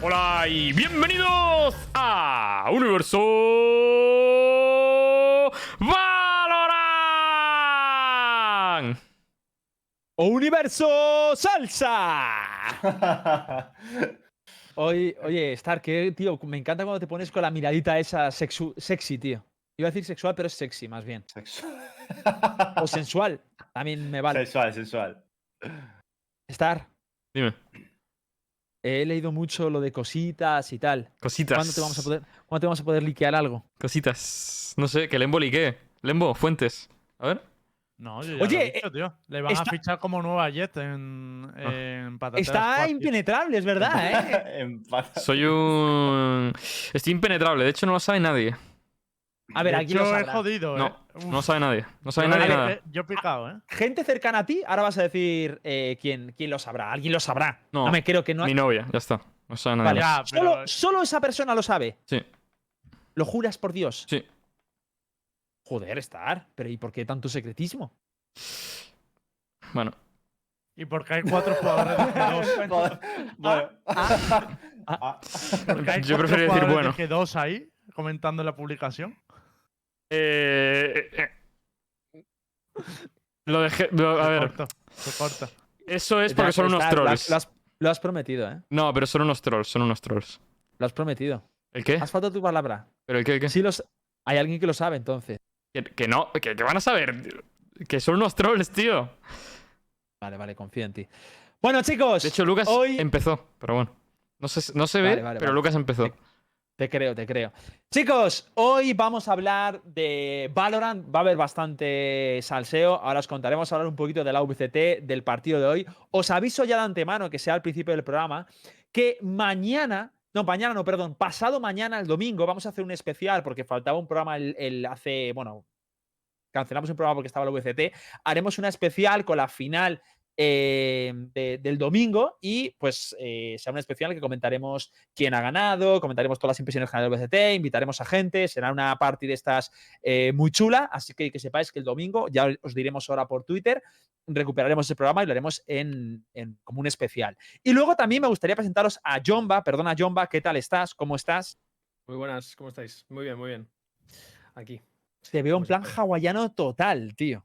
Hola y bienvenidos a Universo Valorant. ¡O Universo Salsa! Hoy, oye, Star, que tío, me encanta cuando te pones con la miradita esa sexu- sexy, tío. Iba a decir sexual, pero es sexy más bien. Sexual. O sensual, también me vale. Sensual, sensual. Star, Dime, he leído mucho lo de cositas y tal. cositas. ¿Cuándo te vamos a poder, ¿cuándo te vamos a poder liquear algo? Cositas. No sé, que Lembo liquee. Lembo, fuentes. A ver. No, yo ya Oye, lo he dicho, tío. Le van está- a fichar como nueva Jet en, en Patateras Está impenetrable, es verdad, ¿eh? Soy un. Estoy impenetrable. De hecho, no lo sabe nadie. A ver, De aquí lo hecho, he sabrá. jodido, No, ¿eh? No lo sabe nadie. No sabe yo- nadie ver, nada. eh, Yo he picado, ¿eh? Gente cercana a ti, ahora vas a decir eh, quién, quién lo sabrá. Alguien lo sabrá. No, No me creo que no. Mi novia, ya está. No sabe nadie. Vale, más. Ya, pero- solo, solo esa persona lo sabe. Sí, ¿Lo juras por Dios? sí. Joder, Star. Pero ¿y por qué tanto secretismo? Bueno, Y porque hay cuatro jugadores de G2. Joder, Bueno. Ah. Hay Yo prefiero decir jugadores de bueno. G2 ahí comentando en la publicación. Eh, eh, lo dejé. lo- a Se ver, corta, se corta. eso es porque son unos trolls. Lo has, lo has prometido, ¿eh? No, pero son unos trolls, son unos trolls. Lo has prometido. ¿El qué? Has faltado tu palabra. ¿Pero el qué? el qué? Sí, los... hay alguien que lo sabe, entonces. Que, que no, que, que van a saber. tío. Que son unos trolls, tío. Vale, vale, confío en ti. Bueno, chicos. De hecho, Lucas hoy... empezó, pero bueno. No se, no se ve, Vale, vale, pero vale. Lucas empezó. Te creo, te creo. Chicos, hoy vamos a hablar de Valorant. Va a haber bastante salseo. Ahora os contaremos hablar un poquito de la VCT, del partido de hoy. Os aviso ya de antemano, que sea al principio del programa, que mañana, no, mañana no, perdón, pasado mañana, el domingo, vamos a hacer un especial porque faltaba un programa el, hace, bueno, cancelamos un programa porque estaba la VCT. Haremos una especial con la final eh, de- del domingo y pues eh, será una especial que comentaremos quién ha ganado, comentaremos todas las impresiones generales del VCT, invitaremos a gente, será una party de estas eh, muy chula, así que que sepáis que el domingo, ya os diremos ahora por Twitter, recuperaremos ese programa y lo haremos en, en- como un especial. Y luego también me gustaría presentaros a Jomba, perdona Jomba, ¿qué tal estás? ¿Cómo estás? Muy buenas, ¿cómo estáis? Muy bien, muy bien. Aquí. Te veo en plan hawaiano total, tío.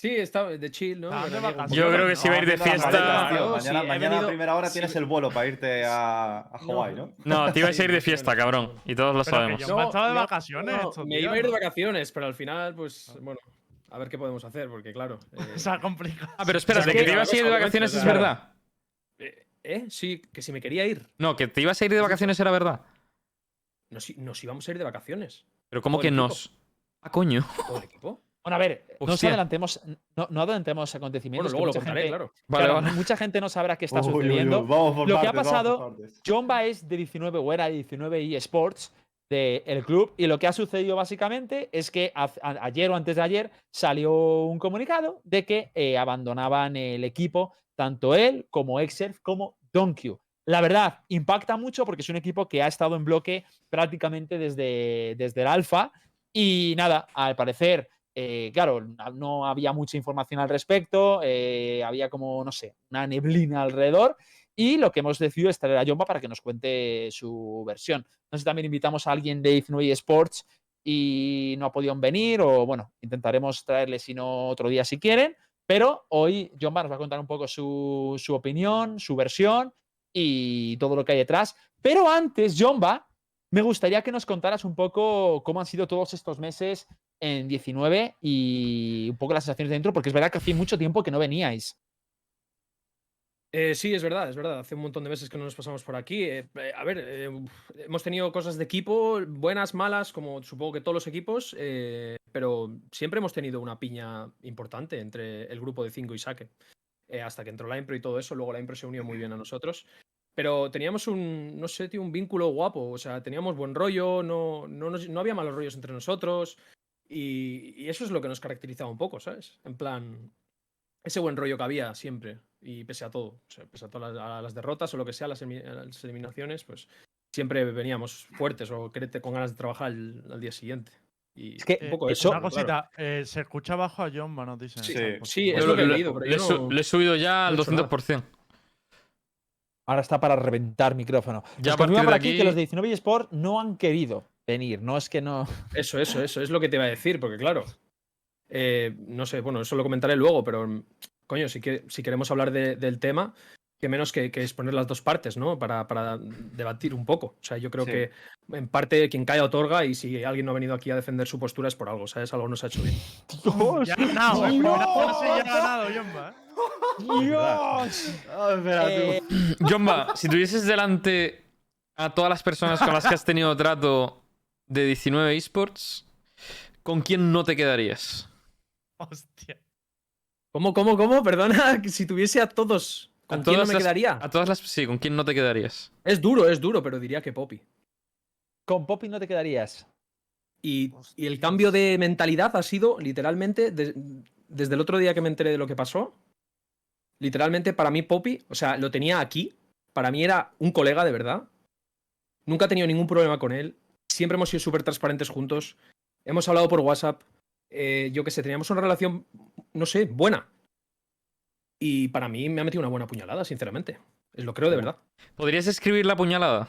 Sí, está de chill, ¿no? Ah. Yo creo que si va a ir de fiesta- tío. Mañana, sí, he a primera hora sí. tienes el vuelo para irte a, a Hawái, ¿no? No, te ibas a ir de fiesta, o cabrón. o. Y todos lo Pero sabemos. yo- me estaba de vacaciones no, estos me días, iba a ir de vacaciones, pero al final, pues, bueno, a ver qué podemos hacer, porque claro. eh, Se ha complicado. Ah, pero espera, Es de que- que te ibas a ir de vacaciones es verdad. eh, ¿Eh? Sí, que si me quería ir. No, que te ibas a ir de vacaciones era verdad. Nos, íbamos a ir de vacaciones. Pero ¿cómo que nos? Ah, coño. Todo el equipo. Bueno, a ver, no adelantemos, no, no adelantemos Bueno, acontecimientos. que luego lo mucha contaré, gente- claro. Vale, claro, vale. mucha gente no sabrá qué está Uy, uy, uy, sucediendo. Vamos por Lo que ha partes, vamos por pasado-. Jomba es de 19 o era de 19 eSports del club y lo que ha sucedido básicamente es que a- a- ayer o antes de ayer salió un comunicado de que eh, abandonaban el equipo tanto él como Exerf como Donkey. La verdad, impacta mucho porque es un equipo que ha estado en bloque prácticamente desde, desde el alfa y nada, al parecer, eh, claro, no- había mucha información al respecto, eh, había como, no sé, una neblina alrededor y lo que hemos decidido es traer a Jomba para que nos cuente su versión. No sé también invitamos a alguien de 19 Sports y no ha podido venir, o bueno, intentaremos traerle si no otro día si quieren. Pero hoy Jomba nos va a contar un poco su, su opinión, su versión y todo lo que hay detrás. Pero antes, Jomba, me gustaría que nos contaras un poco cómo han sido todos estos meses en 19 y un poco las sensaciones dentro, porque es verdad que hace mucho tiempo que no veníais. Eh, sí, es verdad, es verdad. Hace un montón de meses que no nos pasamos por aquí. Eh, eh, a ver, hemos tenido cosas de equipo, buenas, malas, como supongo que todos los equipos, pero siempre hemos tenido una piña importante entre el grupo de 5 y Saque. Hasta que entró la Impro y todo eso, luego la Impro se unió muy bien a nosotros. Pero teníamos un, no sé, tío, un vínculo guapo. O sea, teníamos buen rollo, no, no, no había malos rollos entre nosotros. Y, y eso es lo que nos caracterizaba un poco, ¿sabes? En plan, ese buen rollo que había siempre. Y pese a todo, o sea, pese a todas las, a las derrotas o lo que sea, las, a las eliminaciones, pues siempre veníamos fuertes o querete- con ganas de trabajar al, al día siguiente. Y Es que un poco Eh, eso. una claro. cosita, eh, se escucha bajo a John, nos dicen. Sí, sí, favor. es lo que he le- leído, pero le, yo no- le he subido ya al no he hecho nada. 200%. Ahora está para reventar micrófono. Ya a Nos confirma partir por de aquí, aquí- que los de 19 Sport no han querido venir. No es que no. Eso, eso, eso, es lo que te iba a decir, porque claro, eh, no sé, bueno, eso lo comentaré luego, pero mm, coño, si, que, si queremos hablar de- del tema, que menos que, que exponer las dos partes, ¿no? Para, para debatir un poco. O sea, yo creo Sí. que en parte quien cae otorga y si alguien no ha venido aquí a defender su postura es por algo, ¿sabes? Algo no se ha hecho bien. Ya ha ganado, eh. Fase ya ha ganado, Jomba. ¿eh? ¡Dios! Ah, espera, tú. Eh, Jomba, si tuvieses delante a todas las personas con las que has tenido trato de 19 esports, ¿con quién no te quedarías? Hostia. ¿Cómo, cómo, cómo? Perdona, que si tuviese a todos, A ¿con quién no me las- quedaría? A todas las. Sí, ¿con quién no te quedarías? Es duro, es duro, pero diría que Poppy. con Poppy no te quedarías. Y, y el cambio de mentalidad ha sido literalmente de- desde el otro día que me enteré de lo que pasó. Literalmente para mí Poppy, o sea, lo tenía aquí. Para mí era un colega de verdad. Nunca he tenido ningún problema con él. Siempre hemos sido súper transparentes juntos. Hemos hablado por WhatsApp. Eh, yo qué sé, teníamos una relación, no sé, buena. Y para mí me ha metido una buena puñalada, sinceramente. Es lo creo de verdad. ¿Podrías escribir la puñalada?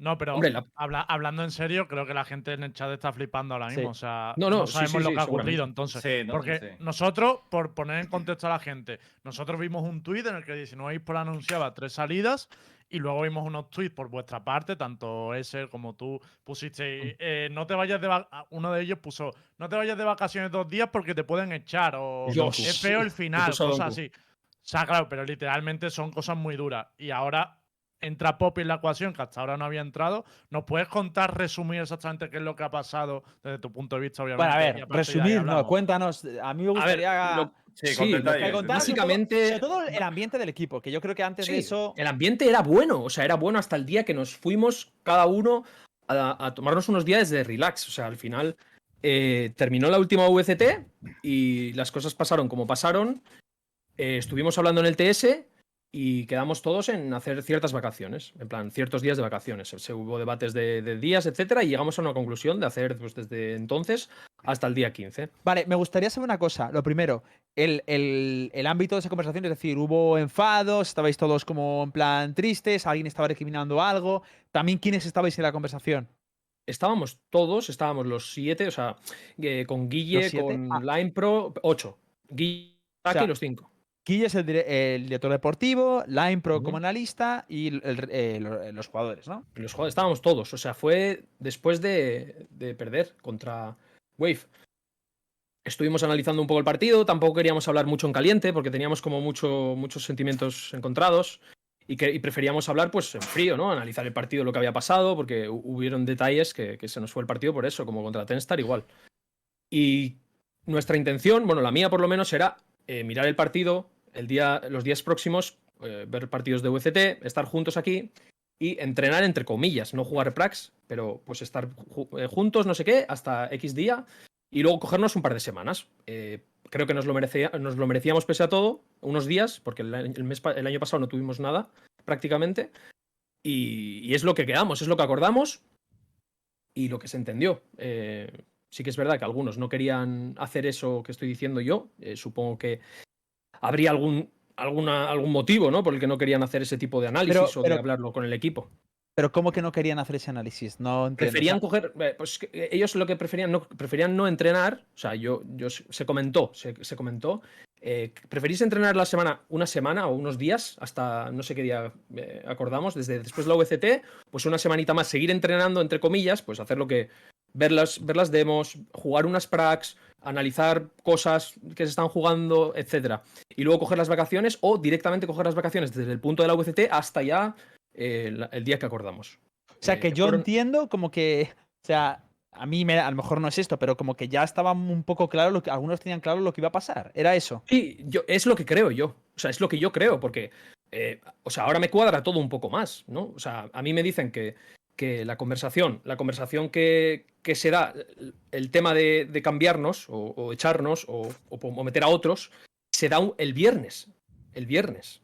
No, pero Hombre, la- habla- hablando en serio, creo que la gente en el chat está flipando ahora mismo. Sí. O sea, No, no, no sí, sabemos sí, lo sí, que ha ocurrido entonces. Sí, no, Porque sí. nosotros, por poner en contexto a la gente, nosotros vimos un tuit en el que 19 por anunciaba tres salidas y luego vimos unos tweets por vuestra parte, tanto ese como tú pusiste, eh, no te vayas de va- a- uno de ellos puso, no te vayas de vacaciones dos días porque te pueden echar o Dios. es feo el final, cosas así. O sea, claro, pero literalmente son cosas muy duras. Y ahora entra Poppy en la ecuación, que hasta ahora no había entrado. ¿Nos puedes contar, resumir exactamente qué es lo que ha pasado desde tu punto de vista, obviamente? Bueno, a ver, resumir, no, cuéntanos. A mí me A ver, gustaría. lo- Sí, Sí, con lo detalles. que contaras un poco, básicamente- sobre todo el ambiente del equipo, que yo creo que antes de eso. El ambiente era bueno, o sea, era bueno hasta el día que nos fuimos cada uno a, a tomarnos unos días de relax. O sea, al final eh, terminó la última VCT y las cosas pasaron como pasaron. Eh, estuvimos hablando en el TS y quedamos todos en hacer ciertas vacaciones, en plan, ciertos días de vacaciones. Se, hubo debates de, de días, etcétera, y llegamos a una conclusión de hacer pues, desde entonces hasta el día 15. Vale, me gustaría saber una cosa. Lo primero, el, el- el ámbito de esa conversación, es decir, hubo enfados, estabais todos como en plan tristes, alguien estaba recriminando algo. También, ¿quiénes estabais en la conversación? Estábamos todos, estábamos los siete, o sea, eh, con Guille, con Ah. Line Pro, ocho. Guille, O sea, y los cinco. Guille es el, dire- el director deportivo, Line Pro como analista y el- el- lo- los jugadores, ¿no? Los jugadores estábamos todos. O sea, fue después de, de perder contra Wave. Estuvimos analizando un poco el partido. Tampoco queríamos hablar mucho en caliente porque teníamos como mucho, muchos sentimientos encontrados. Y, que, y preferíamos hablar pues en frío, ¿no? Analizar el partido, lo que había pasado, porque hu- hubieron detalles que, que se nos fue el partido por eso, como contra Tenstar igual. Y nuestra intención, bueno, la mía por lo menos, era eh, mirar el partido el día, los días próximos, eh, ver partidos de VCT, estar juntos aquí y entrenar entre comillas, no jugar prax, pero pues estar eh, juntos, no sé qué, hasta X día y luego cogernos un par de semanas. Eh, creo que nos lo, merecía- nos lo merecíamos pese a todo, unos días, porque el, mes, el año pasado no tuvimos nada prácticamente. Y, y es lo que quedamos, es lo que acordamos y lo que se entendió. Sí que es verdad que algunos no querían hacer eso que estoy diciendo yo. supongo que habría algún, alguna, algún motivo ¿no? por el que no querían hacer ese tipo de análisis o pero- de hablarlo con el equipo. Pero ¿cómo que no querían hacer ese análisis? No entiendo. Preferían coger. eh, Pues eh, ellos lo que preferían no, preferían no entrenar. O sea, yo, yo se comentó, se, se comentó. eh, preferís entrenar la semana, una semana o unos días, hasta no sé qué día eh, acordamos, desde después de la VCT, pues una semanita más, seguir entrenando, entre comillas, pues hacer lo que. Ver las, ver las demos, jugar unas pracs, analizar cosas que se están jugando, etcétera. Y luego coger las vacaciones o directamente coger las vacaciones desde el punto de la VCT hasta ya eh, el día que acordamos. o sea, Eh, que yo entiendo como que. O sea, a mí me, a lo mejor no es esto, pero como que ya estaba un poco claro lo que. Algunos tenían claro lo que iba a pasar. Era eso. Sí, yo, es lo que creo yo. O sea, es lo que yo creo, porque, eh, o sea, ahora me cuadra todo un poco más, ¿no? O sea, a mí me dicen que, que la conversación, la conversación que, que se da, el- tema de, de cambiarnos o, o echarnos o, o meter a otros, se da un- el viernes. El viernes.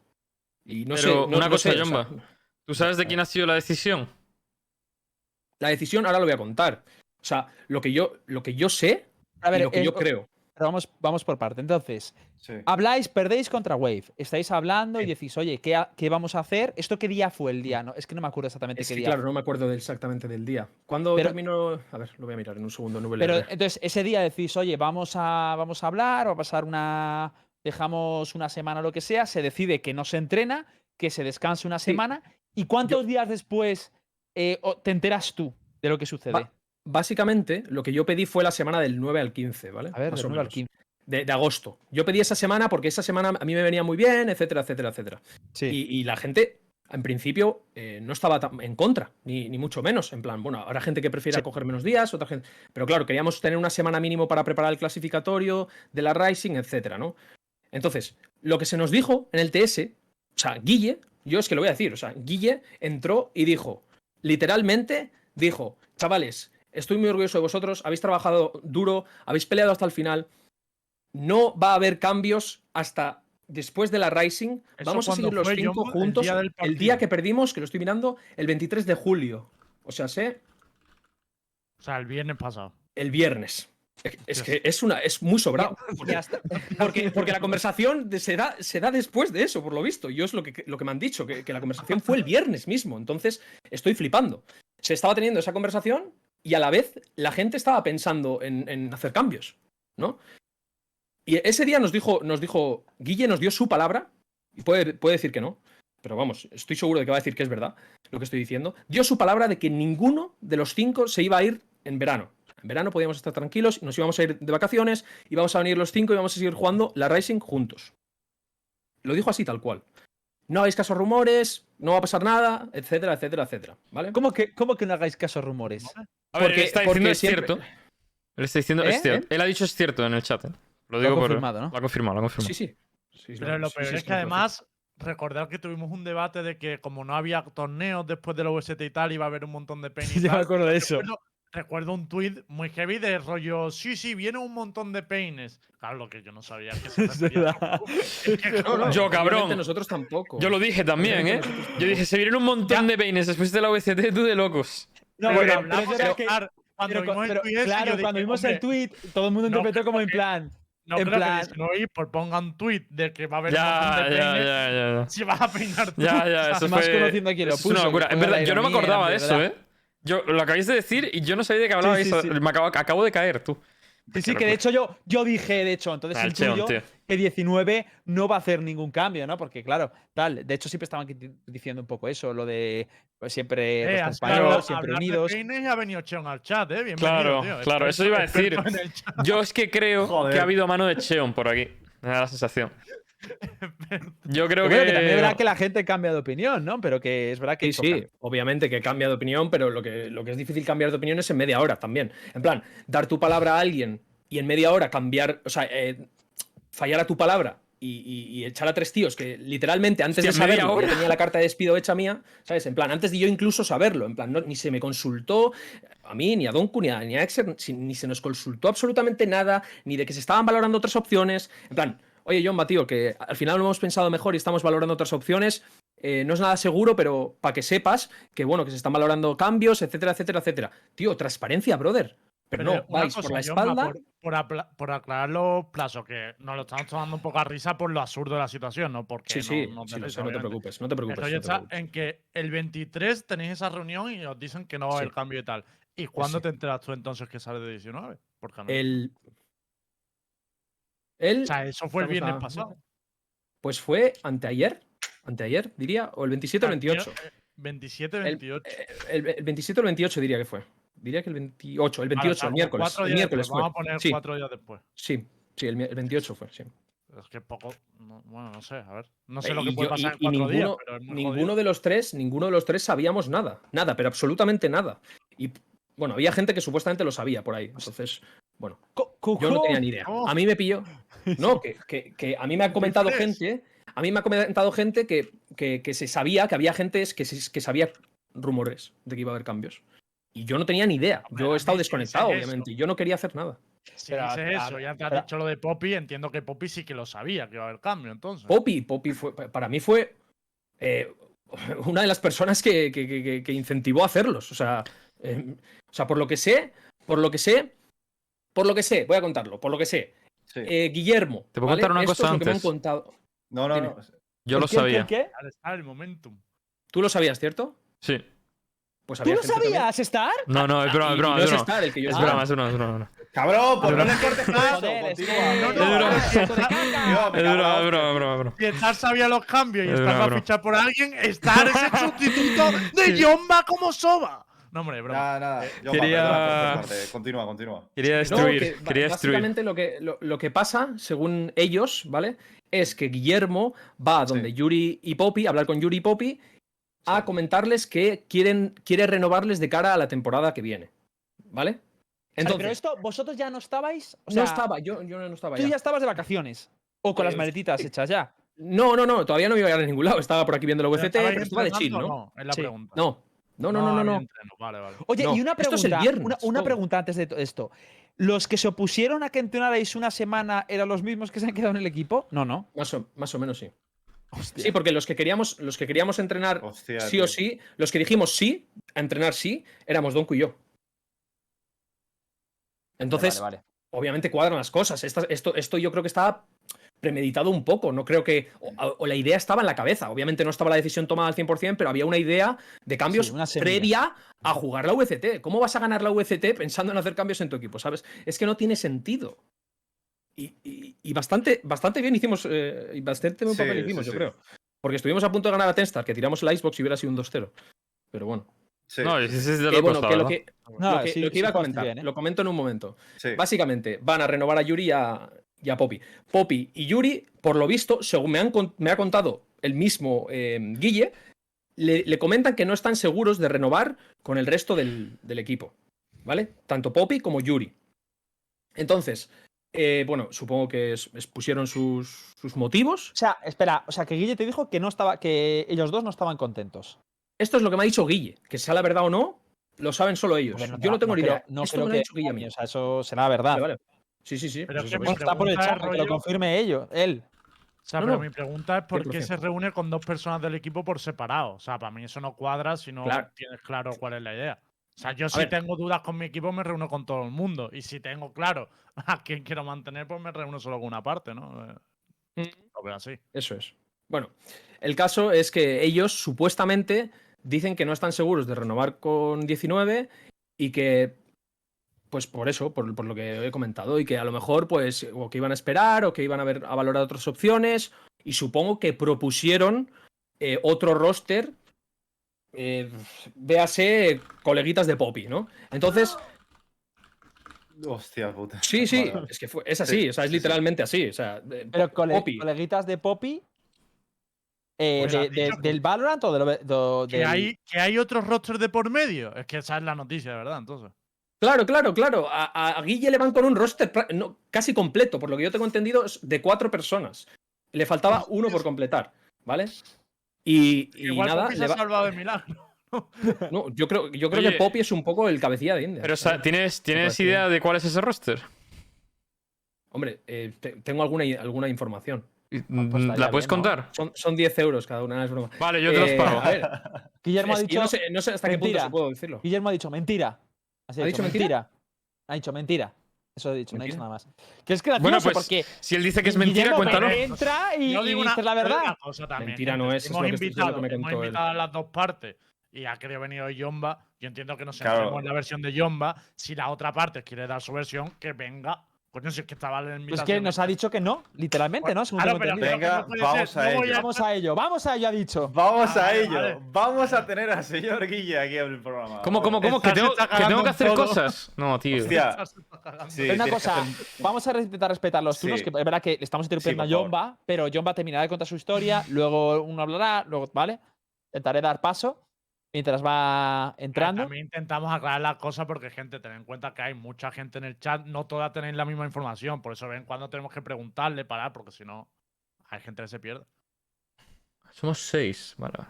Y no sé. Pero no- una no cosa, sé, o sea, Jomba. ¿Tú sabes de quién ha sido la decisión? la decisión ahora lo voy a contar. O sea, lo que yo, lo que yo sé A y lo que yo creo. Pero vamos, vamos por parte. Entonces, Sí. habláis, perdéis contra Wave. Estáis hablando y decís, oye, ¿qué, qué vamos a hacer? ¿Esto qué día fue el día? No, es que no me acuerdo exactamente Es qué que, día. claro, no me acuerdo exactamente del día. ¿Cuándo Pero- terminó? A ver, lo voy a mirar en un segundo. No Pero entonces, ese día decís, oye, vamos a, vamos a hablar, va a pasar una. Dejamos una semana o lo que sea, se decide que no se entrena, que se descanse una Sí. semana. ¿Y cuántos días después eh, te enteras tú de lo que sucede? Va- Básicamente, lo que yo pedí fue la semana del 9 al 15, ¿vale? a ver, Más del o 9 al menos. 15. De, de agosto. Yo pedí esa semana porque esa semana a mí me venía muy bien, etcétera, etcétera, etcétera. Sí. Y, y la gente, en principio, eh, no estaba tan- en contra, ni, ni mucho menos. En plan, bueno, habrá gente que prefiera Sí. coger menos días, otra gente. Pero claro, queríamos tener una semana mínimo para preparar el clasificatorio de la Rising, etcétera, ¿no? Entonces, lo que se nos dijo en el TS, o sea, Guille, yo es que lo voy a decir, o sea, Guille entró y dijo, literalmente, dijo, chavales, estoy muy orgulloso de vosotros, habéis trabajado duro, habéis peleado hasta el final, no va a haber cambios hasta después de la Rising, ¿Eso vamos a seguir los cinco Jumbo? El juntos día el día que perdimos, que lo estoy mirando, el 23 de julio, o sea, sé, O sea, el viernes pasado. el viernes. Es- que es una es muy sobrado. Porque, porque la conversación se, da, se da después de eso, por lo visto. Yo es lo que, lo que me han dicho, que, que la conversación fue el viernes mismo. Entonces, estoy flipando. Se estaba teniendo esa conversación y a la vez la gente estaba pensando en, hacer cambios, ¿no? Y ese día nos dijo, nos dijo, Guille nos dio su palabra, y puede, puede decir que no, pero vamos, estoy seguro de que va a decir que es verdad lo que estoy diciendo. Dio su palabra de que ninguno de los cinco se iba a ir en verano. En verano podíamos estar tranquilos, nos íbamos a ir de vacaciones, íbamos a venir los cinco y íbamos a seguir jugando la Rising juntos. Lo dijo así tal cual. No hagáis caso a rumores, no va a pasar nada, etcétera, etcétera, etcétera. ¿Vale? ¿Cómo que, ¿Cómo que no hagáis caso a rumores? A ver, Porque- él está porque diciendo es siempre- cierto. Él está diciendo ¿Eh? es cierto. Él ha dicho es cierto en el chat. ¿eh? Lo Lo digo ha por. confirmado, ¿no? Lo ha confirmado, lo ha confirmado. Sí, sí. Sí, sí, Pero lo sí, peor sí, es sí, que además, recordad que tuvimos un debate de que como no había torneos después de la UST y tal, iba a haber un montón de penis. y Ya me acuerdo de eso. Recuerdo un tuit muy heavy de rollo, sí, sí, viene un montón de peines. Claro, lo que yo no sabía que se refería Es que, Yo, cabrón. Nosotros tampoco. Yo lo dije también, ¿eh? Yo dije, se vienen un montón de peines después de la VCT, tú de locos. No, pero hablamos que- Cuando pero- vimos el tuit ese, claro, cuando vimos el "Hombre, tweet, todo el mundo interpretó como en plan. No en creo plan- que si no oís, pues ponga un tuit de que va a haber un montón Ya, de ya, peines. ya, ya, ya. Si vas a peinar tú. Ya, ya, eso Más fue. conociendo a quien lo eso es una puso, locura. En verdad, yo no me acordaba de eso. ¿eh? Yo lo acabáis de decir y yo no sabía de qué hablabais. sí, sí. Me acabo, acabo de caer, tú. Sí, sí, que de hecho yo, yo dije, de hecho, entonces Ah, el Cheon, intuyo tío. que 19 no va a hacer ningún cambio, ¿no? Porque, claro, tal. De hecho, siempre estaban diciendo un poco eso, lo de pues, siempre Eh, los compañeros, siempre de unidos. y ha venido Cheon al chat, ¿eh? Bienvenido, Claro, tío. claro, eso iba a decir. Yo es que creo Joder. que ha habido mano de Cheon por aquí. Me da la sensación. Yo creo que. que también es verdad que la gente cambia de opinión, ¿no? Pero que es verdad que. Sí, sí, obviamente que cambia de opinión, pero lo que, lo que es difícil cambiar de opinión es en media hora también. En plan, dar tu palabra a alguien y en media hora cambiar, o sea, eh, fallar a tu palabra y, y- y echar a tres tíos que literalmente antes Hostia, de saberlo tenía la carta de despido hecha mía, ¿sabes? En plan, antes de yo incluso saberlo, en plan, no- ni se me consultó a mí, ni a Donku, ni a, ni a Exer, ni se nos consultó absolutamente nada, ni de que se estaban valorando otras opciones. En plan, oye, John, tío, que al final lo hemos pensado mejor y estamos valorando otras opciones. eh, no es nada seguro, pero para que sepas que, bueno, que se están valorando cambios, etcétera, etcétera, etcétera. Tío, transparencia, brother. Pero, no, vais cosa, por la espalda. Por, por apla- por aclarar los plazos, que nos lo estamos tomando un poco a risa por lo absurdo de la situación, ¿no? Porque Sí, sí, no, sí, sé, no te obviamente. preocupes, no te preocupes. No te está preocupes. en que el 23 tenéis esa reunión y os dicen que no va a haber cambio y tal. ¿Y cuándo sí. te enteras tú entonces que sale de 19? Porque no. El. El. o sea, eso fue el viernes a- pasado. Pues fue anteayer. Anteayer, diría. O el 27 o el 28. 27, El, 28. eh, el- el 27 o el 28 diría que fue. Diría que el 28. El 28, Vale, o sea, el miércoles. cuatro El días miércoles fue. Vamos a poner Sí, cuatro días después. sí, sí, el, mi- el 28 fue, sí. Es que poco. no- bueno, no sé, a ver. No sé Eh, lo que puede yo- y- pasar en y cuatro días, ninguno, pero es muy ninguno jodido. de los tres, ninguno de los tres sabíamos nada. Nada, pero absolutamente nada. Y bueno, había gente que supuestamente lo sabía por ahí. Entonces, bueno, yo no tenía ni idea. A mí me pilló. No, que, que- que a mí me ha comentado gente. A mí me ha comentado gente que, que- que se sabía, que había gente que, se- que sabía rumores de que iba a haber cambios. Y yo no tenía ni idea. Yo he estado desconectado, obviamente. y Yo no quería hacer nada. Si Pero, dices eso, ya te has pero- dicho lo de Poppy, entiendo que Poppy sí que lo sabía que iba a haber cambio, entonces. Poppy, Poppy fue, para mí fue eh, una de las personas que, que- que- que- que incentivó a hacerlos. O sea, eh, o sea, por lo que sé, por lo que sé, por lo que sé, voy a contarlo, por lo que sé, Sí. Eh, Guillermo. Te puedo ¿vale? contar una Esto cosa es lo que me han antes. contado. No, no, no. Yo ¿El lo qué, sabía. qué? Al estar el momentum. Tú lo sabías, ¿cierto? Sí. Pues ¿Tú lo sabías, Star? No, no, es broma, es broma. no Es Star el que yo es broma, es broma, es broma. Cabrón, pues Es no le cortes que- No, no, Es broma, es broma, broma, broma. Si Star sabía los cambios y Star va a fichar por alguien, Star es el sustituto de Yomba como Soba. No, hombre, broma. Nada, nada. Yo Quería- parte. Continúa, continúa. Quería No, destruir, que básicamente lo que, lo, lo que pasa, según ellos, ¿vale? Es que Guillermo va a donde Sí. Yuri y Poppy, a hablar con Yuri y Poppy, a Sí. comentarles que quieren, quiere renovarles de cara a la temporada que viene. ¿Vale? Entonces, pero esto, ¿vosotros ya no estabais? O sea, no estaba, yo, yo no estaba Tú ya. ya estabas de vacaciones. O con las Eh, maletitas sí. hechas ya. No, no, no, todavía no me iba a ir a ningún lado. Estaba por aquí viendo la ¿Pero VCT, estabais pero estaba de chill, ¿no? No, es la Sí. pregunta. No, no, no, no, no. no. Vale, vale. Oye, No, y una esto es el pregunta. viernes, una, una todo. pregunta antes de to- esto. ¿Los que se opusieron a que entrenarais una semana eran los mismos que se han quedado en el equipo? No, no. Más o, más o menos sí. Hostia. Sí, porque los que queríamos, los que queríamos entrenar Hostia. sí tío. o sí, los que dijimos sí, a entrenar sí, éramos Donku y yo. Entonces, Vale, vale. obviamente cuadran las cosas. Esta- esto, esto yo creo que estaba premeditado un poco. No creo que. O, o la idea estaba en la cabeza. Obviamente no estaba la decisión tomada al 100%, pero había una idea de cambios Sí, una semilla. previa a jugar la VCT. ¿Cómo vas a ganar la VCT pensando en hacer cambios en tu equipo? ¿Sabes? Es que no tiene sentido. Y, y- y bastante, bastante bien hicimos. eh, bastante buen papel sí, hicimos, yo sí. creo. Porque estuvimos a punto de ganar a Tenstar, que tiramos el Icebox y hubiera sido un 2-0. Pero bueno. Sí, No, ese es de Que, locos, bueno, la que lo que, No, lo que, sí, lo que sí iba a comentar, bien, ¿eh? lo comento en un momento. sí. Básicamente, van a renovar a Yuri y a, y a Poppy. Poppy y Yuri, por lo visto, según me, han, me ha contado el mismo eh, Guille, le, le comentan que no están seguros de renovar con el resto del, del equipo. ¿Vale? Tanto Poppy como Yuri. Entonces, eh, bueno, supongo que expusieron sus, sus motivos. O sea, espera, o sea, que Guille te dijo que no estaba, que ellos dos no estaban contentos. Esto es lo que me ha dicho Guille. Que sea la verdad o no, lo saben solo ellos. Yo no tengo ni creo- idea. No Esto creo me lo que ha dicho Guille a mí. O sea, eso será verdad. Vale, vale. Sí, sí, sí. Pero que mi Está por el que lo confirme ellos, él. O sea, No, pero no. mi pregunta es por qué 100%. se reúne con dos personas del equipo por separado. O sea, para mí eso no cuadra si no Claro. tienes claro cuál es la idea. O sea, yo A si ver. tengo dudas con mi equipo me reúno con todo el mundo. Y si tengo claro a quién quiero mantener, pues me reúno solo con una parte, ¿no? Eh, Mm. Lo veo así. Eso es. Bueno, el caso es que ellos supuestamente dicen que no están seguros de renovar con 19 y que, pues por eso, por, por lo que he comentado, y que a lo mejor, pues, o que iban a esperar o que iban a, ver, a valorar otras opciones, y supongo que propusieron eh, otro roster, eh, véase coleguitas de Poppy, ¿no? Entonces, Hostia puta. sí, sí, Vale, es que fue- es así, Sí, o sea, es sí, sí. literalmente así, o sea, de- Pero cole- Poppy. coleguitas de Poppy. eh, Pues de- de- ¿Del Valorant o del, do- Que hay, que hay otros rosters de por medio. Es que esa es la noticia, de verdad, entonces. Claro, claro, claro. A, a- Guille le van con un roster no, casi completo, por lo que yo tengo entendido, es de cuatro personas. Le faltaba uno por completar, ¿vale? Y, y Igual nada, Poppy se le ha va- salvado de milagro. no, yo creo, yo creo Oye, que Poppy es un poco el cabecilla de India. Pero, o sea, ¿tienes, ¿tienes parece idea de cuál es ese roster? Hombre, eh, te- tengo alguna, alguna información. pues Mm, estaría ¿La puedes bien, ¿no? contar? Son, son 10 euros cada una, es broma. Vale, yo te los Eh, pago. a ver, Guillermo ha dicho. yo no sé, no sé hasta qué punto se puedo decirlo. Guillermo ha dicho mentira. Has ¿Ha dicho mentira? Ha dicho mentira. Eso he dicho, no he dicho nada más. Que es gracioso Bueno, pues, porque. Si él dice que es mentira, Guillermo cuéntalo. entra y, Yo y digo una, la yo digo verdad. una cosa también, Mentira no es, es Hemos lo que- es lo invitado, que me hemos invitado a las dos partes y ha querido venir hoy Yomba. Yo entiendo que nos Claro. centremos en la versión de Yomba. Si la otra parte quiere dar su versión, que venga. Coño, si es que estaba en la Pues que nos ha dicho que no, literalmente, ¿no? Según Claro, tengo pero, Venga, no vamos ser, a no ello. Vamos a ello, vamos a ello, ha dicho. Vamos Ah, a vale, ello. vale. Vamos a tener al señor Guille aquí en el programa. ¿Cómo, cómo, cómo? ¿Que tengo, que tengo que hacer todo. cosas? No, tío. Hostia. Sí, una cosa, hacer- vamos a intentar respetar los turnos, Sí. que es verdad que le estamos interrumpiendo Sí, a. Jomba, pero Jomba terminará de contar su historia, luego uno hablará, luego, ¿vale? Intentaré dar paso mientras va entrando. También intentamos aclarar las cosas porque, gente, ten en cuenta que hay mucha gente en el chat, no todas tenéis la misma información, por eso ven cuando tenemos que preguntarle, parar, porque si no, hay gente que se pierde. Somos seis. Vale.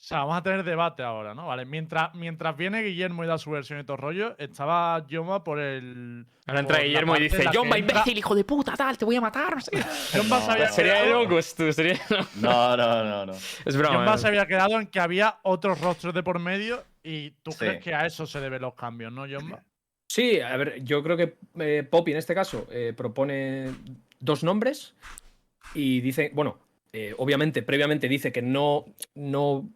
O sea, vamos a tener debate ahora, ¿no? Vale, mientras, mientras viene Guillermo y da su versión y todo rollo, estaba Yoma por el. Ahora entra Guillermo y dice: entra- imbécil, hijo de puta, tal, te voy a matar. No sé. Yomba No, se había Sería de quedado- locos, tú. Sería... No, no, no, no. Es broma. Yomba se había quedado en que había otros rostros de por medio y tú Sí. crees que a eso se deben los cambios, ¿no, Yomba? Sí, a ver, yo creo que eh, Poppy en este caso eh, propone dos nombres y dice, bueno, eh, obviamente, previamente dice que no, no,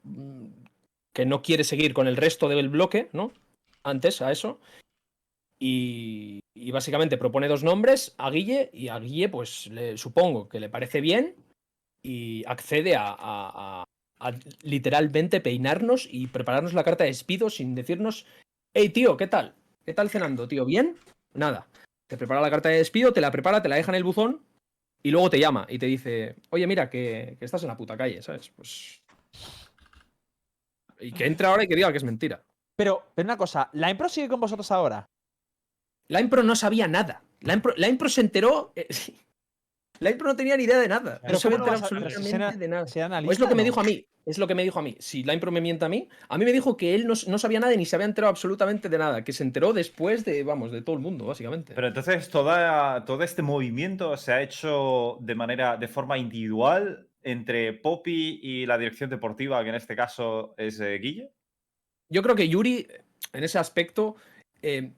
que no quiere seguir con el resto del bloque, ¿no? Antes a eso. Y, básicamente propone dos nombres a Guille y a Guille, pues le, supongo que le parece bien y accede a- a literalmente peinarnos y prepararnos la carta de despido sin decirnos, hey tío, ¿qué tal? ¿Qué tal cenando, tío? ¿Bien? Nada. Te prepara la carta de despido, te la prepara, te la deja en el buzón y luego te llama y te dice, oye, mira, que, que estás en la puta calle, ¿sabes? Pues. Y que entre ahora y que diga que es mentira. Pero, pero una cosa, ¿la Impro sigue con vosotros ahora? La Impro no sabía nada. La Impro, la Impro se enteró. eh, la Impro no tenía ni idea de nada. Pero no se ¿cómo no enteró vas a- pero si absolutamente será- de nada. ¿Será O es lo que me dijo a mí. Es lo que me dijo a mí. Si la Impro me miente a mí, a mí me dijo que él no, no sabía nada y ni se había enterado absolutamente de nada. Que se enteró después de, vamos, de todo el mundo, básicamente. Pero entonces toda, todo este movimiento se ha hecho de manera, de forma individual entre Poppy y la dirección deportiva, que en este caso es eh, Guille. Yo creo que Yuri, en ese aspecto. eh,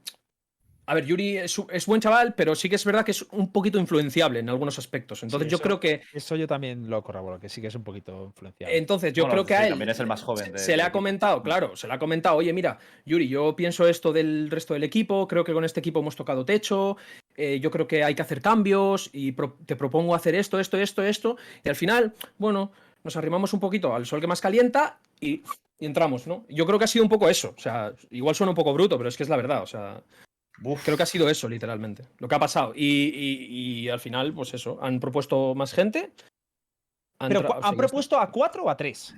a ver, Yuri es, es buen chaval, pero sí que es verdad que es un poquito influenciable en algunos aspectos. Entonces, yo eso- creo que. Eso yo también lo corroboro, que sí que es un poquito influenciable. Entonces, yo Bueno, creo que sí, a él. también es el más joven se- de- se del le ha comentado, claro, se le ha comentado, oye, mira, Yuri, yo pienso esto del resto del equipo, creo que con este equipo hemos tocado techo, eh, yo creo que hay que hacer cambios y pro- te propongo hacer esto, esto, esto, esto. Y al final, bueno, nos arrimamos un poquito al sol que más calienta y, y entramos, ¿no? Yo creo que ha sido un poco eso. O sea, igual suena un poco bruto, pero es que es la verdad. O sea, Uf, creo que ha sido eso, literalmente, lo que ha pasado. Y, y- y al final, pues eso, han propuesto más gente. han Pero ¿han propuesto a cuatro o a tres?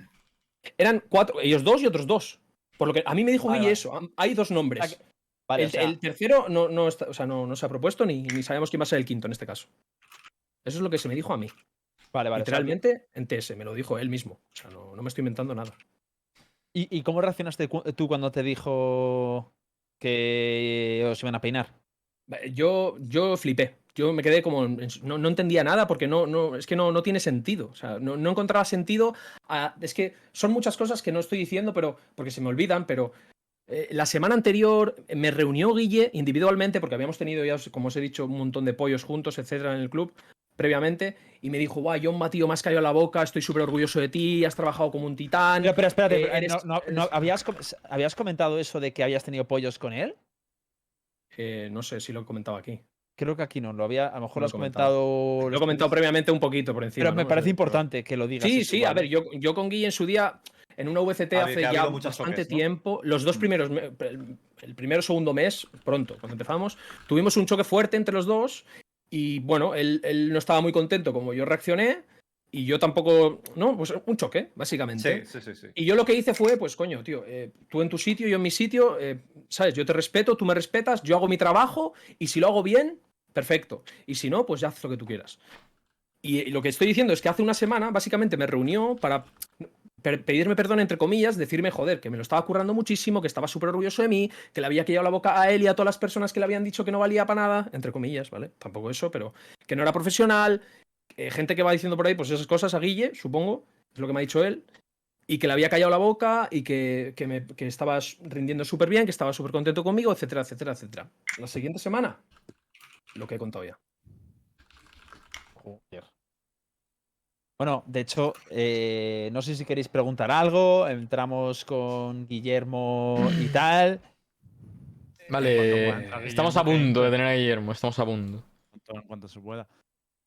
Eran cuatro, ellos dos y otros dos. Por lo que a mí me dijo Vale, Guille vale. eso. Hay dos nombres. sea, Vale, el, o sea, el tercero no, no, está- o sea, no, no se ha propuesto ni, ni sabemos quién va a ser el quinto en este caso. Eso es lo que se me dijo a mí. vale, vale, o sea, Literalmente en TS, me lo dijo él mismo. O sea, no, no me estoy inventando nada. ¿Y, y cómo reaccionaste tú cuando te dijo que os iban a peinar? Yo, yo flipé. Yo me quedé como. No, no entendía nada porque no, no, es que no, no tiene sentido. O sea, no, no encontraba sentido. es que son muchas cosas que no estoy diciendo, pero porque se me olvidan, pero. eh, la semana anterior me reunió Guille individualmente, porque habíamos tenido ya, como os he dicho, un montón de pollos juntos, etcétera, en el club previamente, y me dijo, guau, John Matío, me has caído la boca, estoy súper orgulloso de ti, has trabajado como un titán. Pero, pero espérate, eh, pero, eres- no- no- ¿habías, ¿habías comentado eso de que habías tenido pollos con él? Eh, no sé si lo he comentado aquí. Creo que aquí no, lo había, a lo mejor No lo has comentado. comentado. Lo he comentado previamente un poquito por encima. Pero me ¿no? parece Eh, importante que lo digas. Sí, sí, igual. a ver, yo, yo con Guille en su día, en una VCT Ha- hace ha ya bastante tiempo, los dos Mm. primeros, me- el, el primero o segundo mes, pronto, cuando empezamos, tuvimos un choque fuerte entre los dos y bueno, él, él no estaba muy contento como yo reaccioné y yo tampoco, no, pues un choque, básicamente. sí, sí, sí, sí. Y yo lo que hice fue, pues coño, tío, eh, tú en tu sitio, yo en mi sitio, eh, ¿sabes? Yo te respeto, tú me respetas, yo hago mi trabajo y si lo hago bien, perfecto. Y si no, pues ya haz lo que tú quieras. Y, y lo que estoy diciendo es que hace una semana, básicamente, me reunió para pedirme perdón, entre comillas, decirme, joder, que me lo estaba currando muchísimo, que estaba súper orgulloso de mí, que le había quillado la boca a él y a todas las personas que le habían dicho que no valía para nada, entre comillas, ¿vale? Tampoco eso, pero que no era profesional, eh, gente que va diciendo por ahí, pues esas cosas a Guille, supongo, es lo que me ha dicho él, y que le había callado la boca y que, que, me, que estaba rindiendo súper bien, que estaba súper contento conmigo, etcétera, etcétera, etcétera. La siguiente semana, lo que he contado ya. Joder. Bueno, de hecho, eh, no sé si queréis preguntar algo. Entramos con Guillermo y tal. Vale, entra estamos a punto de tener a Guillermo, estamos a punto. Todo en cuanto se pueda.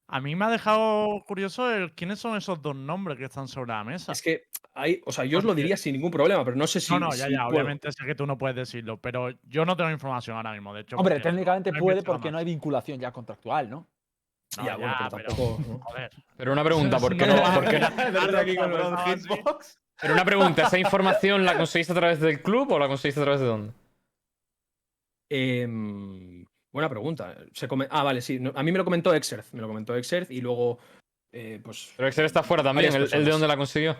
A mí me ha dejado curioso el quiénes son esos dos nombres que están sobre la mesa. Es que hay, o sea, yo os lo diría sin ningún problema, pero no sé si. no, no, ya, si ya, puedo. obviamente sé que tú no puedes decirlo, pero yo no tengo información ahora mismo, de hecho. Hombre, técnicamente no puede porque más. no hay vinculación ya contractual, ¿no? No, ya, bueno, ya, pero pero- tampoco. ¿no? Joder. Pero una pregunta, ¿por qué no? por qué no-. Pero una pregunta, ¿esa información la conseguiste a través del club o la conseguiste a través de dónde? Em, buena pregunta. Se come- ah, vale, sí. no, a mí me lo comentó Exerth. Me lo comentó Exerth y luego. eh, pues. Pero Excel está fuera también, ¿el, el de dónde la consiguió?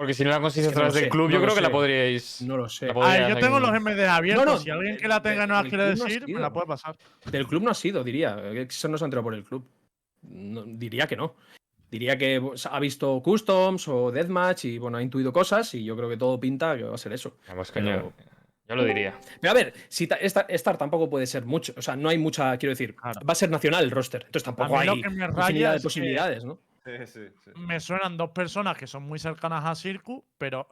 Porque si no la que a través del club, no yo creo que la podríais. No lo sé. la A podríais ver, yo tengo los MD abiertos. No, no, si alguien que la tenga no las quiere decir, me la puede pasar. Del club no ha sido, diría. Exerth no se ha enterado por el club. No, diría que no. Diría que ha visto Customs o Deathmatch y bueno, ha intuido cosas y yo creo que todo pinta que va a ser eso. Vamos, Pero-. Yo lo diría. Pero a ver, si ta- esta- Star tampoco puede ser mucho. O sea, no hay mucha, quiero decir, Claro. va a ser nacional el roster. Entonces tampoco hay infinidad de que- posibilidades, ¿no? Sí, sí, sí. Me suenan dos personas que son muy cercanas a Circu, pero.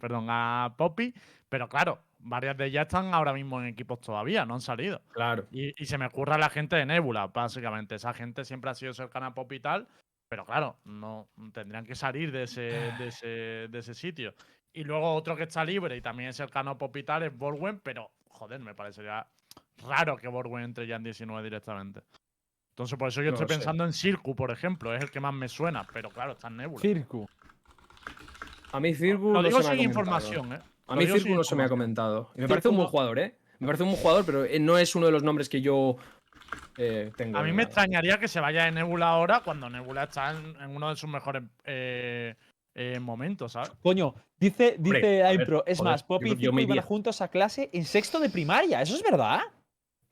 perdón, a Poppy. Pero claro, varias de ellas están ahora mismo en equipos todavía, no han salido. Claro. Y, y se me ocurre la gente de Nebula, básicamente. Esa gente siempre ha sido cercana a Poppy y tal. Pero claro, no tendrían que salir de ese, de ese, de ese sitio. Y luego otro que está libre y también es cercano a Poppy y tal es Borwen, pero joder, me parecería raro que Borwen entre ya en 19 directamente. Entonces, por eso yo No estoy sé. pensando en Circu, por ejemplo, es el que más me suena, pero claro, está en Nebula. Circu. A mí Circu Lo no digo se me ha sin comentado. información, ¿eh? A mí Circu no se me ha comentado. Y me Circu parece un buen no- jugador, ¿eh? Me parece un buen jugador, pero eh, no es uno de los nombres que yo eh, tengo. A mí me extrañaría que se vaya de Nebula ahora cuando Nebula está en, en uno de sus mejores eh, eh, momentos, ¿sabes? Coño, dice, Hombre, dice a ver, Aimpro. Es joder, más, Poppy yo- y Circu me iban juntos a clase en sexto de primaria. ¿Eso es verdad?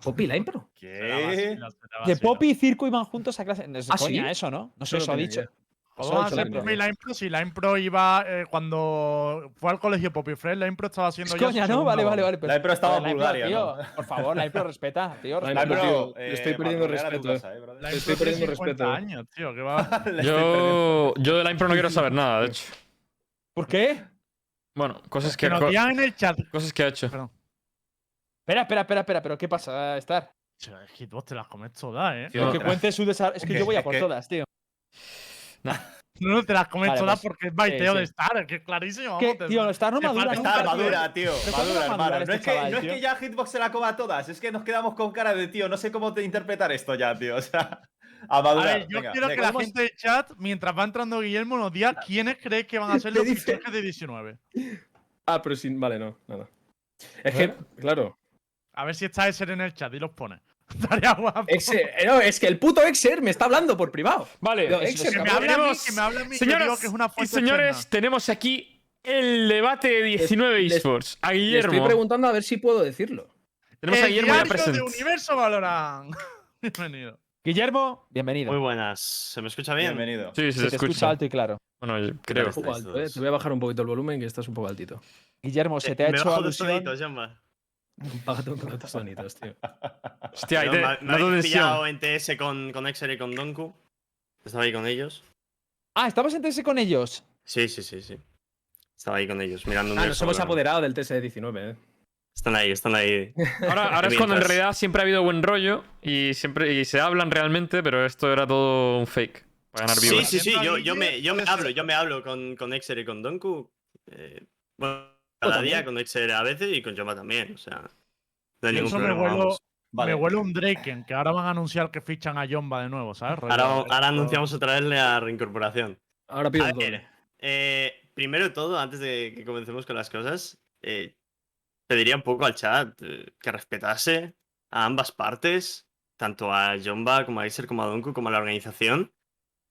Poppy Line Pro. Se la ¿Qué? vacila. Poppy y Circo iban juntos a clase. No es ¿Ah, coña sí? eso, ¿no? No sé, Eso ha dicho. ¿Cómo va a ser. Poppy la impro si la impro iba eh, cuando fue al colegio Poppy Fred, la impro estaba haciendo Es ya coña, ¿no? Vale, vale, vale. pero- La Impro estaba en Bulgaria, tío, ¿no? Por favor, la Impro respeta, tío. La respeta. Impro, Bro, tío, le estoy perdiendo respeto, casa, eh, impro estoy perdiendo 50 respeto. años, tío, que va. Yo, yo de la impro no quiero saber nada, de hecho. ¿Por qué? Bueno, cosas que, Que nos digan en el chat. cosas que ha hecho. Perdón. Espera, espera, espera, espera. ¿Pero qué pasa, Star? Che, Hitbox te las comes todas, ¿eh? Tío, Que cuente su desarrollo. Es que que- yo voy a es por que- todas, tío. No, no te las comes Vale, todas pues, porque es baiteo sí. de Star, es que es clarísimo. Que, vamos, tío, Star no madura Está tío. madura, tío. ¿Pero cuándo va Madura, hermano. madurar No este es, que, chaval, no es que ya Hitbox se la coma todas, es que nos quedamos con cara de tío. No sé cómo te interpretar esto ya, tío. O sea, a A madurar. ver, yo Venga, quiero que venga. la gente del chat, mientras va entrando Guillermo, nos diga quiénes creéis que van a ser los fichajes de 19. Ah, pero sin. Vale, no, nada. Es que, claro. A ver si está Eser en el chat y los pone. Estaría guapo. Exer, eh, no, es que el puto Exer me está hablando por privado. Vale, No, Exer, que me hable a mí, que me hable a mí, que Señoras digo que es una y señores, externa. tenemos aquí el debate de 19 les- esports. A Le estoy Guillermo. preguntando a ver si puedo decirlo. Tenemos a El Guillermo ya diario de. Universo Valorant. Bienvenido. Guillermo, bienvenido. Muy buenas. ¿Se me escucha bien? Bienvenido. Sí, sí, Se se, te escucha escucha. alto y claro. Bueno, yo creo. Alto, eh. Te voy a bajar un poquito el volumen, que estás un poco altito. Guillermo, se Eh, te ha me hecho bajo alusión. tonitos, Un poco tus sonitos, tío. Hostia, ahí No, te, me, me tensión. pillado en TS con, con Exer y con Donku. Estaba ahí con ellos. Ah, ¿estabas en TS con ellos? Sí, sí, sí, sí. Estaba ahí con ellos, mirando un Ah, nos hemos apoderado del TS19, eh. Están ahí, están ahí. Ahora, ahora es cuando en realidad siempre ha habido buen rollo y siempre y se hablan realmente, pero esto era todo un fake para ganar Sí, viewers. sí, sí. Viendo Yo, yo me, yo me hablo, yo me hablo con, con Exer y con Donku. eh, bueno, cada día con Exer a veces y con Jamba también. O sea, no hay ningún eso me problema. huelo, vamos. Vale. me huele un Draken, que ahora van a anunciar que fichan a Jomba de nuevo, ¿sabes? Ahora, ahora anunciamos otra vez la reincorporación. Ahora pido A ver, eh, primero de todo, antes de que comencemos con las cosas, eh, pediría un poco al chat eh, que respetase a ambas partes, tanto a Jomba como a Iser, como a Donku, como a la organización.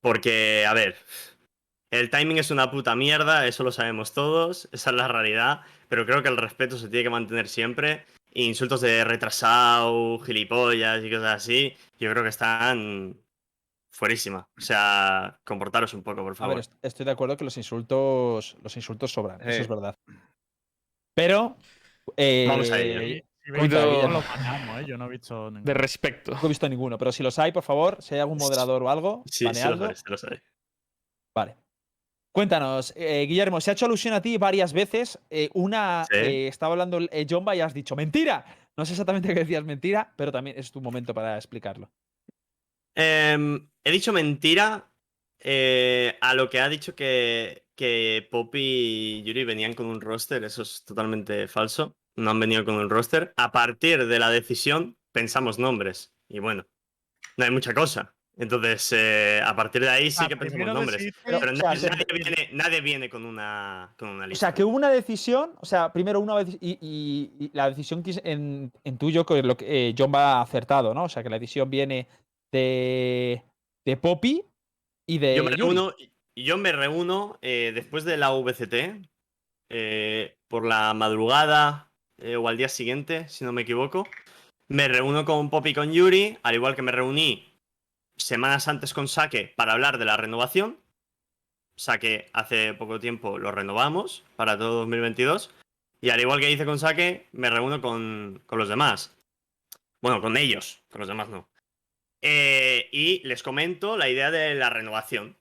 Porque, a ver, el timing es una puta mierda, eso lo sabemos todos, esa es la realidad, pero creo que el respeto se tiene que mantener siempre. Insultos de retrasado, gilipollas y cosas así, yo creo que están fuerísima. O sea, comportaros un poco, por A favor. ver, estoy de acuerdo que los insultos, los insultos sobran, eso es verdad. Pero. Eh, Vamos a ello. Los baneamos, ¿eh? Yo no he visto ningún. De respeto. No he visto ninguno, pero si los hay, por favor, si hay algún moderador o algo, Sí, sí lo baneadlo. sabes, sí lo sabes. Vale. Cuéntanos, eh, Guillermo, se ha hecho alusión a ti varias veces. eh, una, Sí. eh, estaba hablando eh, Jomba y has dicho mentira. No sé exactamente qué decías mentira, pero también es tu momento para explicarlo. Em, he dicho mentira a lo que ha dicho que, que Poppy y Yuri venían con un roster. Eso es totalmente falso. No han venido con un roster. A partir de la decisión, pensamos nombres. Y bueno, no hay mucha cosa. Entonces, eh, a partir de ahí sí Ah, que pensamos nombres. Pero o sea, nadie, se- nadie viene, nadie viene con una, con una O lista. sea, que hubo una decisión, o sea, primero una vez y, y- y la decisión que en, en tuyo, que lo que eh, Jomba ha acertado, ¿no? O sea, que la decisión viene de, de Poppy y de. Yo me reúno, yo me reúno eh, después de la VCT, por la madrugada o al día siguiente, si no me equivoco. Me reúno con Poppy y con Yuri, al igual que me reuní semanas antes con Sake para hablar de la renovación. Sake hace poco tiempo lo renovamos para todo 2022. Y al igual que hice con Saque, me reúno con, con los demás. Bueno, con ellos, con los demás no. Eh, y les comento la idea de la renovación.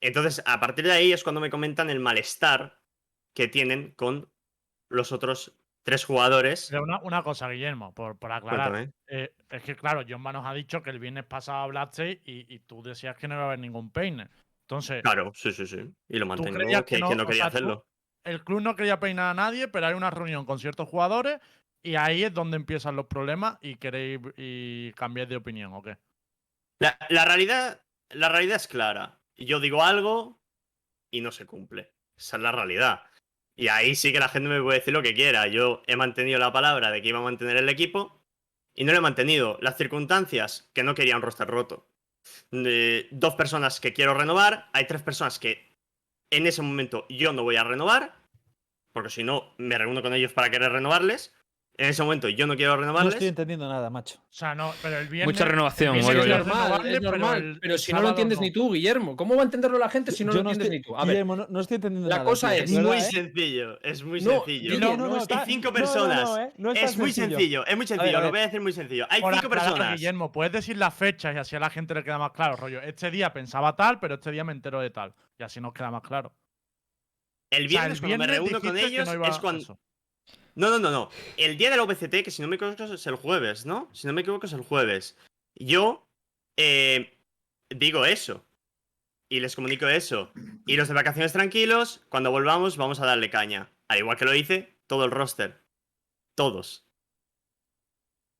Entonces, a partir de ahí es cuando me comentan el malestar que tienen con los otros tres jugadores. Pero una, una cosa, Guillermo, por, por aclarar. Eh, es que, claro, Jomba nos ha dicho que el viernes pasado hablaste y, y tú decías que no iba a haber ningún peine. Entonces, Claro, sí, sí, sí. Y lo mantengo, que, que no? que no O quería sea, tú- hacerlo. el club no quería peinar a nadie, pero hay una reunión con ciertos jugadores y ahí es donde empiezan los problemas y queréis y cambiáis de opinión, ¿o qué? La, la realidad, la realidad es clara. Yo digo algo y no se cumple. Esa es la realidad. Y ahí sí que la gente me puede decir lo que quiera. Yo he mantenido la palabra de que iba a mantener el equipo y no lo he mantenido. Las circunstancias que no quería un roster roto. Dos personas que quiero renovar. Hay tres personas que en ese momento yo no voy a renovar. Porque si no, me reúno con ellos para querer renovarles. En ese momento yo no quiero No renovarles. estoy entendiendo nada, macho. O sea, no, pero el viernes. Mucha renovación, el Es, es normal, es pero normal. el- Pero, si no lo entiendes no. ni tú, Guillermo, ¿cómo va a entenderlo la gente si no Yo lo entiendes estoy, ni tú? A ver, Guillermo, no, no estoy entendiendo la nada, cosa tío. es- Es ¿De muy eh? sencillo, es muy No, sencillo. No, no, no, está- Hay cinco no, no, personas. no, eh, no es muy sencillo, es muy A sencillo, ver, a lo voy a decir muy sencillo. Hay Por cinco personas. Guillermo, puedes decir las fechas y así a la gente le queda más claro, rollo. Este día pensaba tal, pero este día me entero de tal. Y así nos queda más claro. El O sea, viernes, cuando me reúno con ellos, no es cuando. No, no, no, no. El día de la que si no me equivoco es el jueves, ¿no? Si no me equivoco es el jueves. Yo eh, digo eso. Y les comunico eso. Y los de vacaciones tranquilos, cuando volvamos vamos a darle caña. Al igual que lo hice, todo el roster. Todos.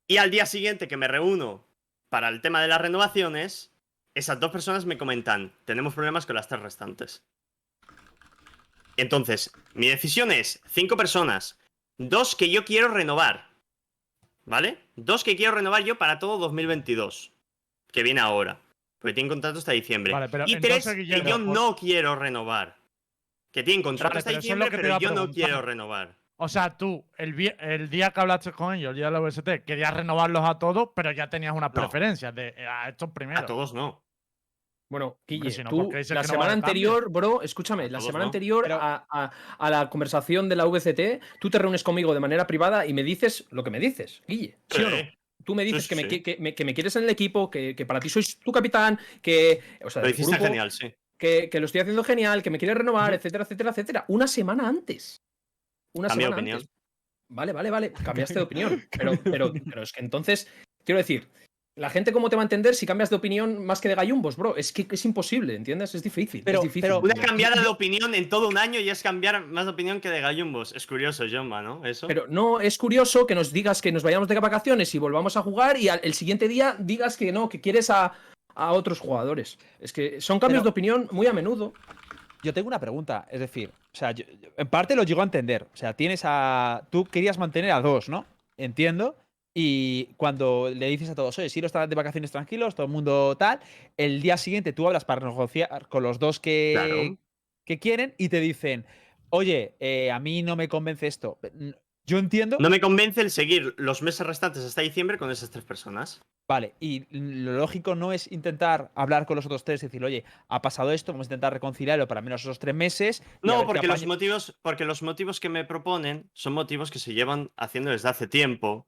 Y al día siguiente que me reúno para el tema de las renovaciones, esas dos personas me comentan, tenemos problemas con las tres restantes. Entonces, mi decisión es cinco personas, dos que yo quiero renovar, ¿vale? Dos que quiero renovar yo para todo 2022, que viene ahora, porque tienen contrato hasta diciembre. Vale, pero y tres que yo por- no quiero renovar, que tienen contrato Vale, hasta pero diciembre, pero yo no quiero renovar. O sea, tú, el, día que hablaste con ellos, el día de la VST, querías renovarlos a todos, pero ya tenías unas No. preferencias de eh, a estos primero. A todos no. Bueno, Guille, si no, tú, ¿por qué dices la no semana anterior, bro, escúchame, la semana no. anterior Pero- a, a- a la conversación de la VCT, tú te reúnes conmigo de manera privada y me dices lo que me dices, Guille, ¿sí, o no? Sí. Tú me dices Sí, que, me, sí. qui- que me- que me quieres en el equipo, que, que para ti sois tu capitán, que, o sea, Lo del hiciste grupo, genial, sí. Que, que lo estoy haciendo genial, que me quieres renovar, etcétera, etcétera, etcétera. Una semana antes. Una Cambia de semana opinión. antes. Vale, vale, vale. Cambiaste de opinión. Pero, pero, pero es que entonces, quiero decir, la gente cómo te va a entender si cambias de opinión más que de gallumbos, bro. Es que es imposible, ¿entiendes? Es difícil. Pero- es difícil. pero- Una cambiada de opinión en todo un año y es cambiar más de opinión que de gallumbos. Es curioso, Jomba, ¿no? Eso. Pero no, es curioso que nos digas que nos vayamos de vacaciones y volvamos a jugar y al- el siguiente día digas que no, que quieres a, a otros jugadores. Es que son cambios Pero- de opinión muy a menudo. Yo tengo una pregunta, es decir, o sea, yo- yo- en parte lo llego a entender. O sea, tienes a. Tú querías mantener a dos, ¿no? Entiendo. Y cuando le dices a todos, oye, si los están de vacaciones tranquilos, todo el mundo tal, el día siguiente tú hablas para negociar con los dos que, Claro. que quieren y te dicen, oye, eh, a mí no me convence esto. Yo entiendo. No me convence el seguir los meses restantes hasta diciembre con esas tres personas. Vale, y lo lógico no es intentar hablar con los otros tres y decir, oye, ha pasado esto, vamos a intentar reconciliarlo para menos esos tres meses. No, porque los apaña". motivos, porque los motivos que me proponen son motivos que se llevan haciendo desde hace tiempo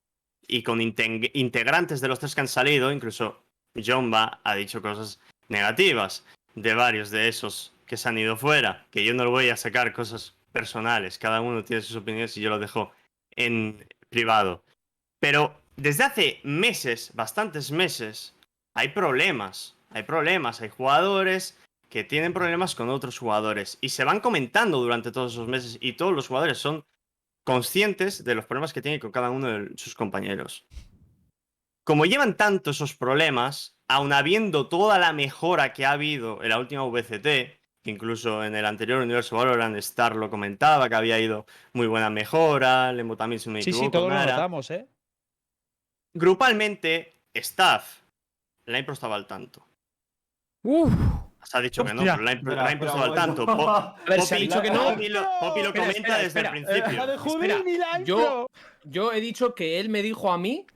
y con inte- integrantes de los tres que han salido, incluso Jomba ha dicho cosas negativas de varios de esos que se han ido fuera, que yo no le voy a sacar cosas personales, cada uno tiene sus opiniones y yo lo dejo en privado. Pero desde hace meses, bastantes meses, hay problemas, hay problemas, hay jugadores que tienen problemas con otros jugadores y se van comentando durante todos esos meses y todos los jugadores son conscientes de los problemas que tienen con cada uno de sus compañeros. Como llevan tanto esos problemas, aun habiendo toda la mejora que ha habido en la última VCT, que incluso en el anterior Universo Valorant Star lo comentaba, que había ido muy buena mejora, Lembo también no me Sí, sí, equivoco, todos lo notamos, ¿eh? Grupalmente, staff, la impro estaba al tanto. Uf. Se ha dicho que no, pero la espera, estaba al tanto. momento. Po- A ver, se ha dicho que no. Poppy lo, Poppy lo Espera, comenta espera, desde el principio. de Espera, yo-. Yo he dicho que él me dijo a mí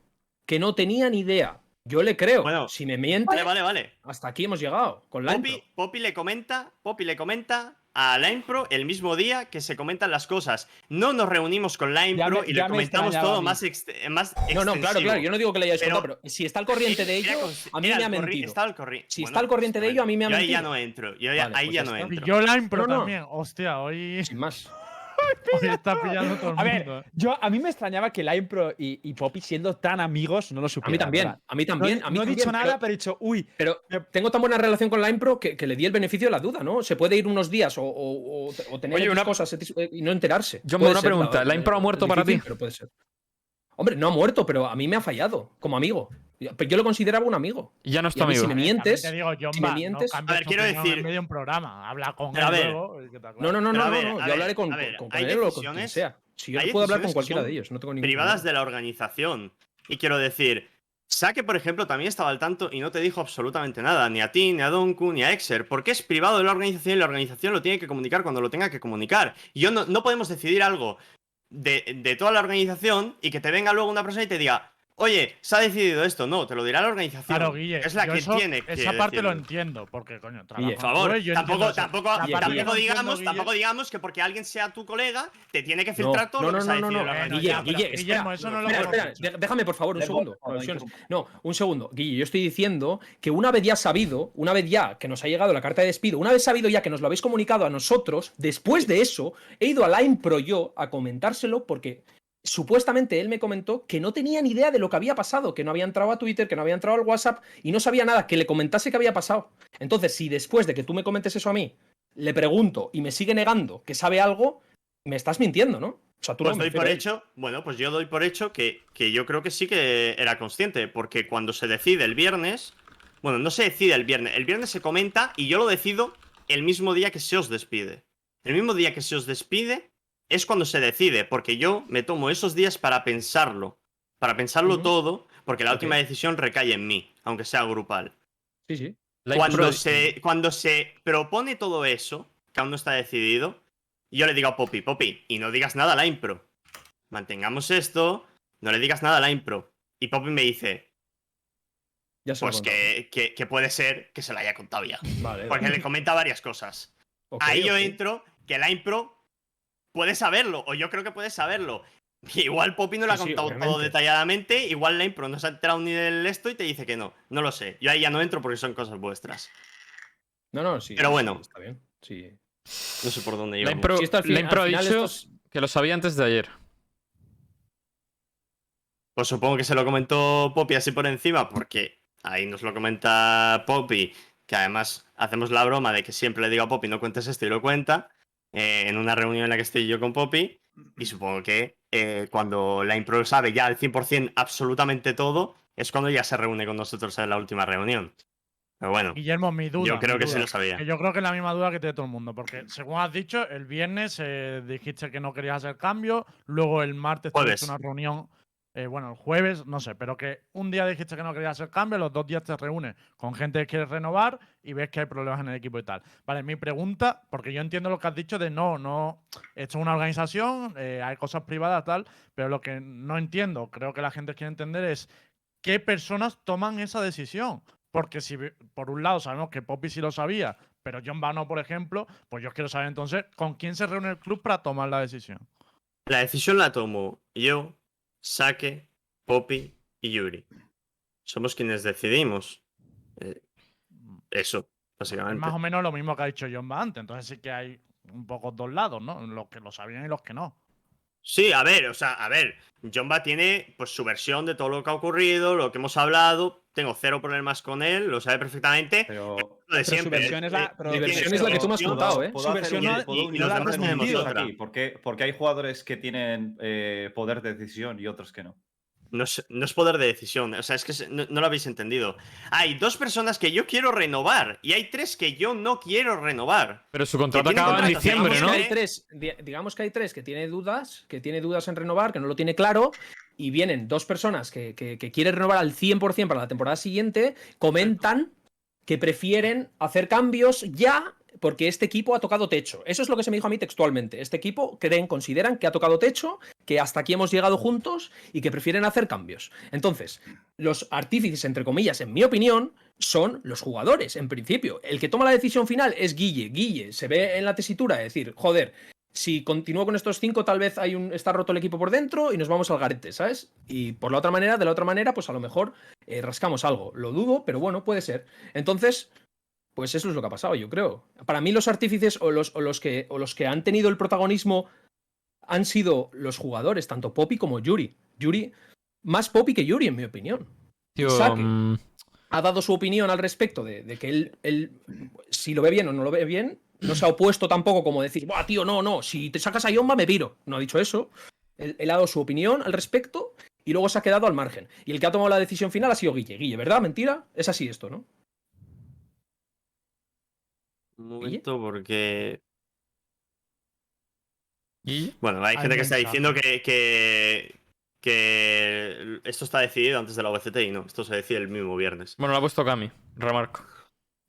que no tenía ni idea. Yo le creo. Bueno, si me miente, Vale, vale, vale. hasta aquí hemos llegado con. Poppy le comenta, Poppy le comenta a la Impro el mismo día que se comentan las cosas. No nos reunimos con la Impro me- y le me comentamos todo más, ext- más No, no, claro, claro. Yo no digo que le hayáis Pero- contado, pero si está al corriente de ello, a mí me ha mentido. Está al corri- Si bueno, está al corriente de ello, a mí me ha yo ahí ya mentido. no entro. Yo ya- Vale, ahí pues ya ya no entro. Y yo la impro No, no. también. Hostia, hoy, Sin más. Hoy está pillando todo el A ver, mundo. eh. yo a mí me extrañaba que la Impro y, y Poppy siendo tan amigos no lo A supieran. mí también, ¿verdad? a mí No, también. he- a mí no he también, dicho nada, pero- pero he dicho, uy, Pero tengo tan buena relación con la Impro que, que le di el beneficio de la duda, ¿no? Se puede ir unos días o, o- o- o tener Oye, una- cosas eh, y no enterarse. John, Puede una ser, pregunta, ¿la Impro ha eh, muerto para ti? Pero puede ser. Hombre, no ha muerto, pero a mí me ha fallado como amigo. Yo yo lo consideraba un amigo. Y ya no es tu a mí si amigo. me mientes. te digo, John si me mientes- no A ver, quiero decir- en medio de un programa. Habla con a él ver. luego. No, no, no, no, no, ver, no, a Yo ver, hablaré con, ver, con- con hay él o con quien decisiones- sea. Si yo puedo hablar con cualquiera de ellos, no tengo ningún privadas problema. de la organización. Y quiero decir, Sake, por ejemplo, también estaba al tanto y no te dijo absolutamente nada, ni a ti, ni a Donku, ni a Exer, porque es privado de la organización y la organización lo tiene que comunicar cuando lo tenga que comunicar. Y yo no, no podemos decidir algo de, de toda la organización y que te venga luego una persona y te diga, oye, se ha decidido esto. No, te lo dirá la organización. Claro, Guille. es la que eso- tiene que Esa parte lo entiendo, porque, coño, trabajo Por favor, yo tampoco, entiendo tampoco, tampoco, entiendo, digamos, Guille, tampoco digamos que porque alguien sea tu colega, te tiene que filtrar todo no, lo que no, se ha no, no, decidido no, la Eh. Guille, Guille, espera. eso no lo Espera, espera, déjame por favor un segundo. No, un segundo. Guille, yo estoy diciendo que una vez ya sabido, una vez ya que nos ha llegado la carta de despido, una vez sabido ya que nos lo habéis comunicado a nosotros, después de eso, he ido a la Impro yo a comentárselo porque supuestamente él me comentó que no tenía ni idea de lo que había pasado, que no había entrado a Twitter, que no había entrado al WhatsApp y no sabía nada, que le comentase que había pasado. Entonces, si después de que tú me comentes eso a mí, le pregunto y me sigue negando que sabe algo, me estás mintiendo, ¿no? O sea, tú Pues no, doy por hecho, bueno, pues yo doy por hecho que, que yo creo que sí que era consciente, porque cuando se decide el viernes, bueno, no se decide el viernes, el viernes se comenta y yo lo decido el mismo día que se os despide. El mismo día que se os despide es cuando se decide, porque yo me tomo esos días para pensarlo, para pensarlo todo, porque la última decisión recae en mí, aunque sea grupal. Sí, sí. Cuando se, cuando se propone todo eso, que aún no está decidido, yo le digo a Poppy, Poppy, y no digas nada a la impro. Mantengamos esto, no le digas nada a la impro. Y Poppy me dice, Ya pues que, que- que puede ser que se la haya contado ya. Vale, Porque vale. le comenta varias cosas. Ahí yo entro, que la impro puede saberlo, o yo creo que puede saberlo. Igual Poppy no lo ha Sí, sí, contado todo detalladamente, igual la impro no se ha enterado ni del esto y te dice que no. No lo sé. Yo ahí ya no entro porque son cosas vuestras. No, no, sí. Pero bueno. Está bien. Sí. No sé por dónde La iba. Impro, la Impro ha dicho estos- que lo sabía antes de ayer. Pues supongo que se lo comentó Poppy así por encima, porque ahí nos lo comenta Poppy, que además hacemos la broma de que siempre le digo a Poppy no cuentes esto y lo cuenta, eh, en una reunión en la que estoy yo con Poppy, y supongo que eh, cuando la impro sabe ya al 100% absolutamente todo, es cuando ya se reúne con nosotros en la última reunión. Pero bueno, Guillermo, mi duda. yo creo que sí duda. lo sabía. Que yo creo que es la misma duda que tiene todo el mundo, porque según has dicho, el viernes eh, dijiste que no querías hacer cambio, luego el martes tuviste una reunión, eh, bueno, el jueves, no sé, pero que un día dijiste que no querías hacer cambio, los dos días te reúnes con gente que quiere renovar y ves que hay problemas en el equipo y tal. Vale, mi pregunta, porque yo entiendo lo que has dicho de no, no, esto es una organización, eh, hay cosas privadas, tal, pero lo que no entiendo, creo que la gente quiere entender es qué personas toman esa decisión. Porque si por un lado sabemos que Poppy sí lo sabía, pero John Bano, por ejemplo, pues yo quiero saber entonces con quién se reúne el club para tomar la decisión. La decisión la tomo yo, Sake, Poppy y Yuri. Somos quienes decidimos. Eh, eso, Es básicamente. más o menos lo mismo que ha dicho John antes. Entonces sí que hay un poco dos lados, ¿no? Los que lo sabían y los que no. Sí, a ver, o sea, a ver, Jomba tiene pues su versión de todo lo que ha ocurrido, lo que hemos hablado, tengo cero problemas con él, lo sabe perfectamente, Pero de Pero su siempre. versión es la- pero versión que es la que tú me has contado, ¿eh? ¿Puedo Su hacer versión un- no- y- cosa desmentido aquí? otra. Porque, porque hay jugadores que tienen eh, poder de decisión y otros que no. No es, no es poder de decisión, o sea, es que no, no lo habéis entendido. Hay dos personas que yo quiero renovar y hay tres que yo no quiero renovar. Pero su contrato acaba en diciembre, digamos ¿no? que hay tres, di- digamos que hay tres que tiene dudas, que tiene dudas en renovar, que no lo tiene claro, y vienen dos personas que, que, que quieren renovar al 100% para la temporada siguiente, comentan que prefieren hacer cambios ya porque este equipo ha tocado techo. Eso es lo que se me dijo a mí textualmente. Este equipo creen, consideran que ha tocado techo, que hasta aquí hemos llegado juntos y que prefieren hacer cambios. Entonces, los artífices, entre comillas, en mi opinión, son los jugadores, en principio. El que toma la decisión final es Guille. Guille se ve en la tesitura de decir, joder, si continúo con estos cinco, tal vez hay un, está roto el equipo por dentro y nos vamos al garete, ¿sabes? Y por la otra manera, de la otra manera, pues a lo mejor eh, rascamos algo. Lo dudo, pero bueno, puede ser. Entonces, pues eso es lo que ha pasado, yo creo. Para mí los artífices o los, o los, que, o los que han tenido el protagonismo han sido los jugadores, tanto Poppy como Yuri. Yuri, más Poppy que Yuri, en mi opinión. Tío, mm, Ha dado su opinión al respecto de, de que él, él, si lo ve bien o no lo ve bien, no se ha opuesto tampoco como decir, Buah, tío, no, no, si te sacas a Yomba me piro. No ha dicho eso. Él, él ha dado su opinión al respecto y luego se ha quedado al margen. Y el que ha tomado la decisión final ha sido Guille. Guille, ¿verdad? ¿Mentira? Es así esto, ¿no? Un momento, porque. ¿y? Bueno, hay gente que está diciendo que, que, que esto está decidido antes de la OVCT y no, esto se decide el mismo viernes. Bueno, lo ha puesto Cami, remarco.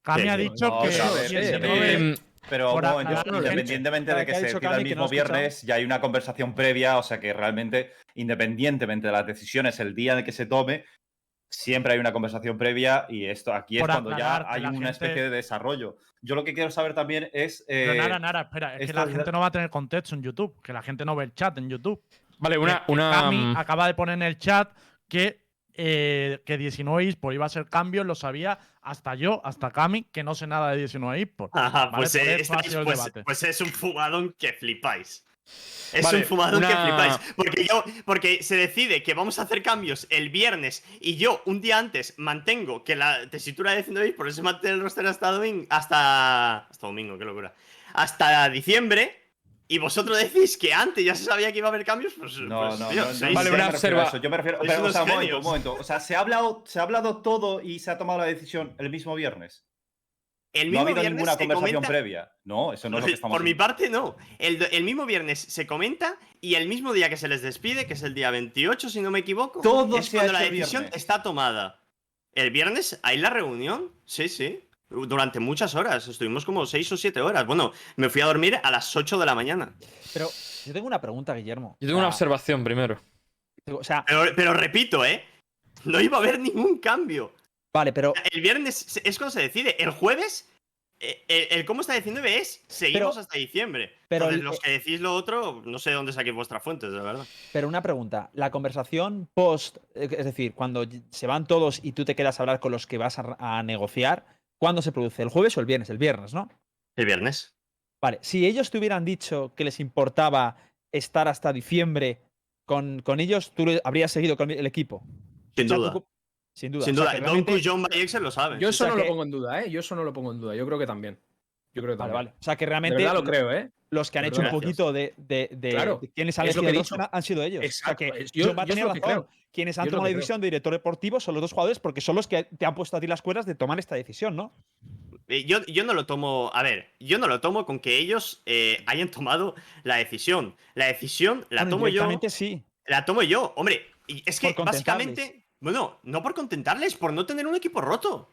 Cami ha dicho No, que. o sea, a ver, si el sí, 19 Pero bueno, yo- gente. independientemente de que se decida el no mismo viernes, ya hay una conversación previa, o sea que realmente, independientemente de las decisiones, el día en el que se tome, siempre hay una conversación previa y esto aquí es Por cuando ya hay una gente- especie de desarrollo. Yo lo que quiero saber también es... Pero eh, nada, nada, espera, es que la es- gente no va a tener contexto en YouTube, que la gente no ve el chat en YouTube. Vale, una. Que- que una Cami mm, acaba de poner en el chat que, eh, que 19 eSport iba a ser cambio, lo sabía hasta yo, hasta Cami, que no sé nada de 19 eSport. Ajá, Vale, pues, por eh, el pues- pues es un fumadón que flipáis. Es Vale, un fumadón que flipáis. Porque yo, porque se decide que vamos a hacer cambios el viernes y yo un día antes mantengo que la tesitura de 19 por eso se mantiene el roster hasta domingo, hasta, hasta domingo, qué locura. Hasta diciembre. Y vosotros decís que antes ya se sabía que iba a haber cambios, pues. No, pues, no, tío, no, Vale, yo una me refiero a observa- Yo me refiero. pero, o unos sea, un momento, genios. un momento. O sea, ¿se ha, hablado, ¿se ha hablado todo y se ha tomado la decisión el mismo viernes? El No mismo ha habido viernes ninguna se conversación comenta- previa. No, eso no es lo que estamos Por mi parte, no. El, mismo viernes se comenta y el mismo día que se les despide, que es el día 28, si no me equivoco, Todo es cuando la decisión viernes. está tomada. ¿El viernes hay la reunión? Sí, sí. Durante muchas horas. Estuvimos como 6 o 7 horas. Bueno, me fui a dormir a las 8 de la mañana. Pero yo tengo una pregunta, Guillermo. Yo tengo una observación primero. O sea, Pero, pero repito, ¿eh? No iba a haber ningún cambio. Vale, pero El viernes es cuando se decide. El jueves, eh, el, el cómo está diciendo es seguimos Pero- hasta diciembre. pero Entonces, el- los que decís lo otro, no sé de dónde saquéis vuestras fuentes, de verdad. Pero una pregunta, la conversación post, eh, es decir, cuando se van todos y tú te quedas a hablar con los que vas a, a negociar, ¿cuándo se produce? ¿El jueves o el viernes? El viernes, ¿no? El viernes. Vale, si ellos te hubieran dicho que les importaba estar hasta diciembre con, con ellos, tú habrías seguido con el equipo. Sin O sea, tú duda. Sin duda. Sin O sea, duda. John y Excel lo saben. Yo eso sea no que- lo pongo en duda, ¿eh? Yo eso no lo pongo en duda. Yo creo que también. Yo creo que Vale, también. vale. O sea, que De realmente verdad lo creo, ¿eh? los que han hecho un poquito de, de, de- Claro, de quienes han es lo que he elegido dicho. han sido ellos. Exacto, O sea, que yo- John va a tener razón. creo. Quienes han Yo tomado la creo. decisión de director deportivo son los dos jugadores porque son los que te han puesto a ti las cuerdas de tomar esta decisión, ¿no? Eh, Yo, yo no lo tomo. A ver, yo no lo tomo con que ellos eh, hayan tomado la decisión. La decisión la Bueno, tomo yo. sí. La tomo yo. Hombre, es que básicamente. Bueno, no por contentarles, por no tener un equipo roto.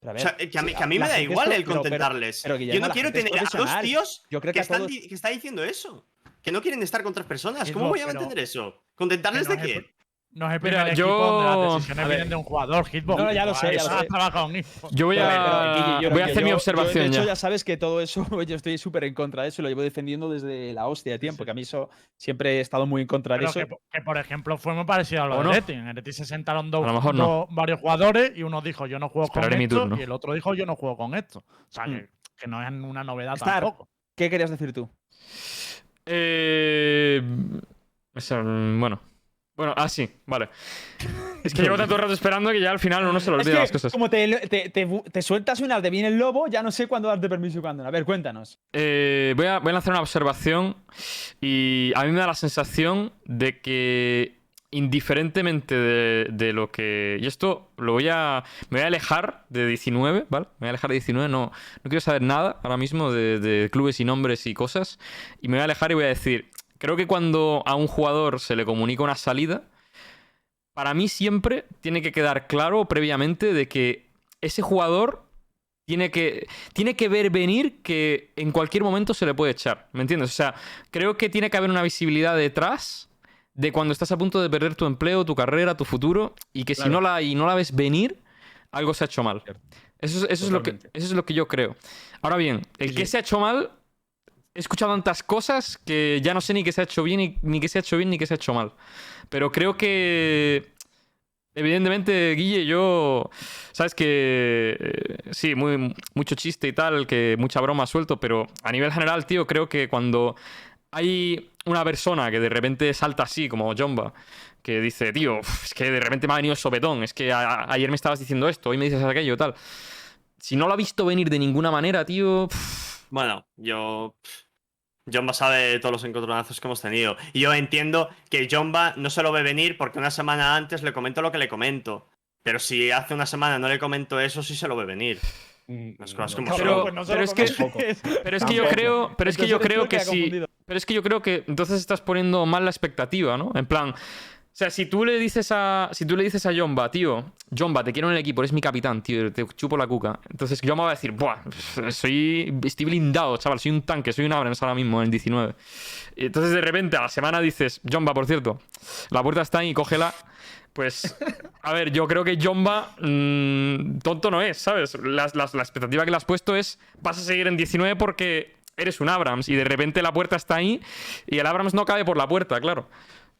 Pero a O ver, sea, que a mí, sí, que a mí la me da igual el pero- pero- contentarles. pero, yo no quiero tener a dos tíos Yo creo que, están, todos- que diciendo eso. Que no quieren estar con otras personas. Es ¿Cómo voy a entender eso? ¿Contentarles de qué? No es el Mira, primer yo- equipo donde las decisiones vienen de un jugador, Hitbox. No, ya lo sé, ya Eso lo sé. trabajado en. Yo voy Pero, a, pero, Guille, yo- voy a yo- hacer mi yo- observación yo, de hecho, ya. ya sabes que todo eso yo estoy súper en contra de eso y lo llevo defendiendo desde la hostia de tiempo, que a mí eso siempre he estado muy en contra de Pero eso. que, po- que, por ejemplo, fue muy parecido a lo ¿O de no? Leti. En Leti se sentaron dos, A lo mejor no. dos- varios jugadores y uno dijo yo no juego Esperaré con esto turno. y el otro dijo yo no juego con esto. O sea, Mm. que, que no es una novedad Star. tampoco. ¿Qué querías decir tú? Eh, o sea, mm, bueno. Bueno, ah, sí, vale. Es que llevo tanto rato esperando que ya al final uno se Es olvida que las cosas. como te, te, te te sueltas unas de bien el lobo, ya no sé cuándo darte permiso y cuándo no. A ver, cuéntanos. Eh, voy, a, voy a lanzar una observación y a mí me da la sensación de que indiferentemente de, de lo que... Y esto lo voy a... Me voy a alejar de 19, ¿vale? Me voy a alejar de 19, no, no quiero saber nada ahora mismo de, de clubes y nombres y cosas. Y me voy a alejar y voy a decir, creo que cuando a un jugador se le comunica una salida, para mí siempre tiene que quedar claro previamente de que ese jugador tiene que, tiene que ver venir que en cualquier momento se le puede echar. ¿Me entiendes? O sea, creo que tiene que haber una visibilidad detrás de cuando estás a punto de perder tu empleo, tu carrera, tu futuro, y que si no la, y no la ves venir, algo se ha hecho mal. Eso, es, eso es lo que, eso es lo que yo creo. Ahora bien, el Sí, que se ha hecho mal, he escuchado tantas cosas que ya no sé ni qué se ha hecho bien, ni, qué se ha hecho bien, ni se ha hecho mal. Pero creo que. Evidentemente, Guille, yo. Sabes que. eh, sí, muy, mucho chiste y tal, que mucha broma suelto, pero a nivel general, tío, creo que cuando hay una persona que de repente salta así, como Jomba, que dice, tío, es que de repente me ha venido el sopetón, es que ayer me estabas diciendo esto, hoy me dices aquello, tal. Si no lo ha visto venir de ninguna manera, tío. Bueno, yo. Jomba sabe todos los encontronazos que hemos tenido. Y yo entiendo que Jomba no se lo ve venir porque una semana antes le comento lo que le comento. Pero si hace una semana no le comento eso, sí se lo ve venir. Las cosas como Pero- son. pues pero es que-. Pero es que yo creo, pero es que yo creo que confundido. Pero es que yo creo que entonces estás poniendo mal la expectativa, ¿no? En plan, o sea, si tú le dices a si tú le dices a Jomba, tío, Jomba, te quiero en el equipo, eres mi capitán, tío, te chupo la cuca. Entonces Jomba va a decir, "Buah, soy estoy blindado, chaval, soy un tanque, soy un Abrams ahora mismo en el 19." Y entonces de repente a la semana dices, "Jomba, por cierto, la puerta está ahí, cógela." Pues, a ver, yo creo que Jomba mm, tonto no es, ¿sabes? Las- las- la expectativa que le has puesto es, vas a seguir en 19 porque eres un Abrams y de repente la puerta está ahí y el Abrams no cabe por la puerta, claro.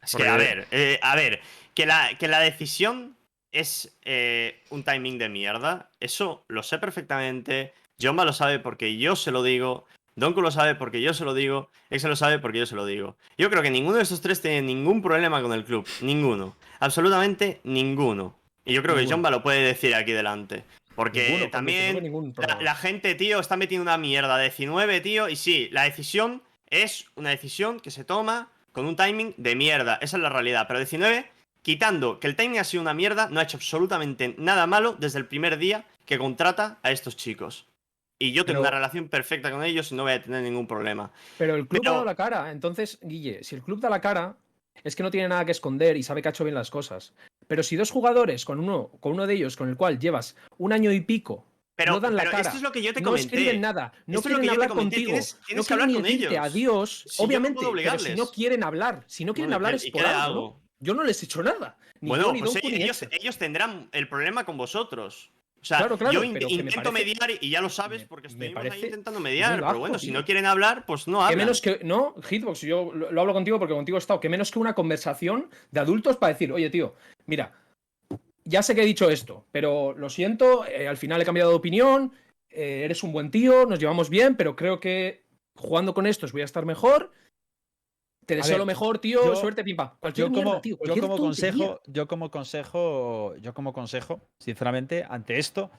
Es que, a ver, eh, a ver, que la, que la decisión es eh, un timing de mierda, eso lo sé perfectamente. Jomba lo sabe porque yo se lo digo. Donku lo sabe porque yo se lo digo. Exe lo sabe porque yo se lo digo. Yo creo que ninguno de estos tres tiene ningún problema con el club. Ninguno. Absolutamente ninguno. Y yo creo que. Jomba lo puede decir aquí delante. Porque Ninguno, también 19 ningún la, la gente, tío, está metiendo una mierda de 19, tío. Y sí, la decisión es una decisión que se toma con un timing de mierda. Esa es la realidad. Pero 19, quitando que el timing ha sido una mierda, no ha hecho absolutamente nada malo desde el primer día que contrata a estos chicos. Y yo tengo Pero- una relación perfecta con ellos y no voy a tener ningún problema. Pero el club Pero- ha dado la cara. Entonces, Guille, si el club da la cara, es que no tiene nada que esconder y sabe que ha hecho bien las cosas. Pero si dos jugadores, con uno, con uno de ellos, con el cual llevas un año y pico, Pero, no dan la pero cara, esto es lo que yo te no escriben nada, no Esto quieren que hablar contigo, tienes- tienes no que hablar con ellos. adiós, Si yo no obviamente, pero si no quieren hablar, si no quieren Bueno, ¿y hablar es por algo. Yo no les he hecho nada. Ni Bueno, yo, ni pues Donku, ellos, tendrán el problema con vosotros. O sea, Claro, claro, yo in- que intento parece- mediar y ya lo sabes porque ahí parece intentando mediar. bajo, pero bueno, si no quieren hablar, pues no Que hablan. menos que. No, Hitbox, yo lo, lo hablo contigo porque contigo he estado. Que menos que una conversación de adultos para decir, oye, tío, mira, ya sé que he dicho esto, pero lo siento, eh, al final he cambiado de opinión, eh, eres un buen tío, nos llevamos bien, pero creo que jugando con estos voy a estar mejor. Te deseo ver, lo mejor, tío, yo- suerte, pimpa. Cualquier Yo yo como consejo, yo como consejo, yo como consejo, sinceramente, ante esto,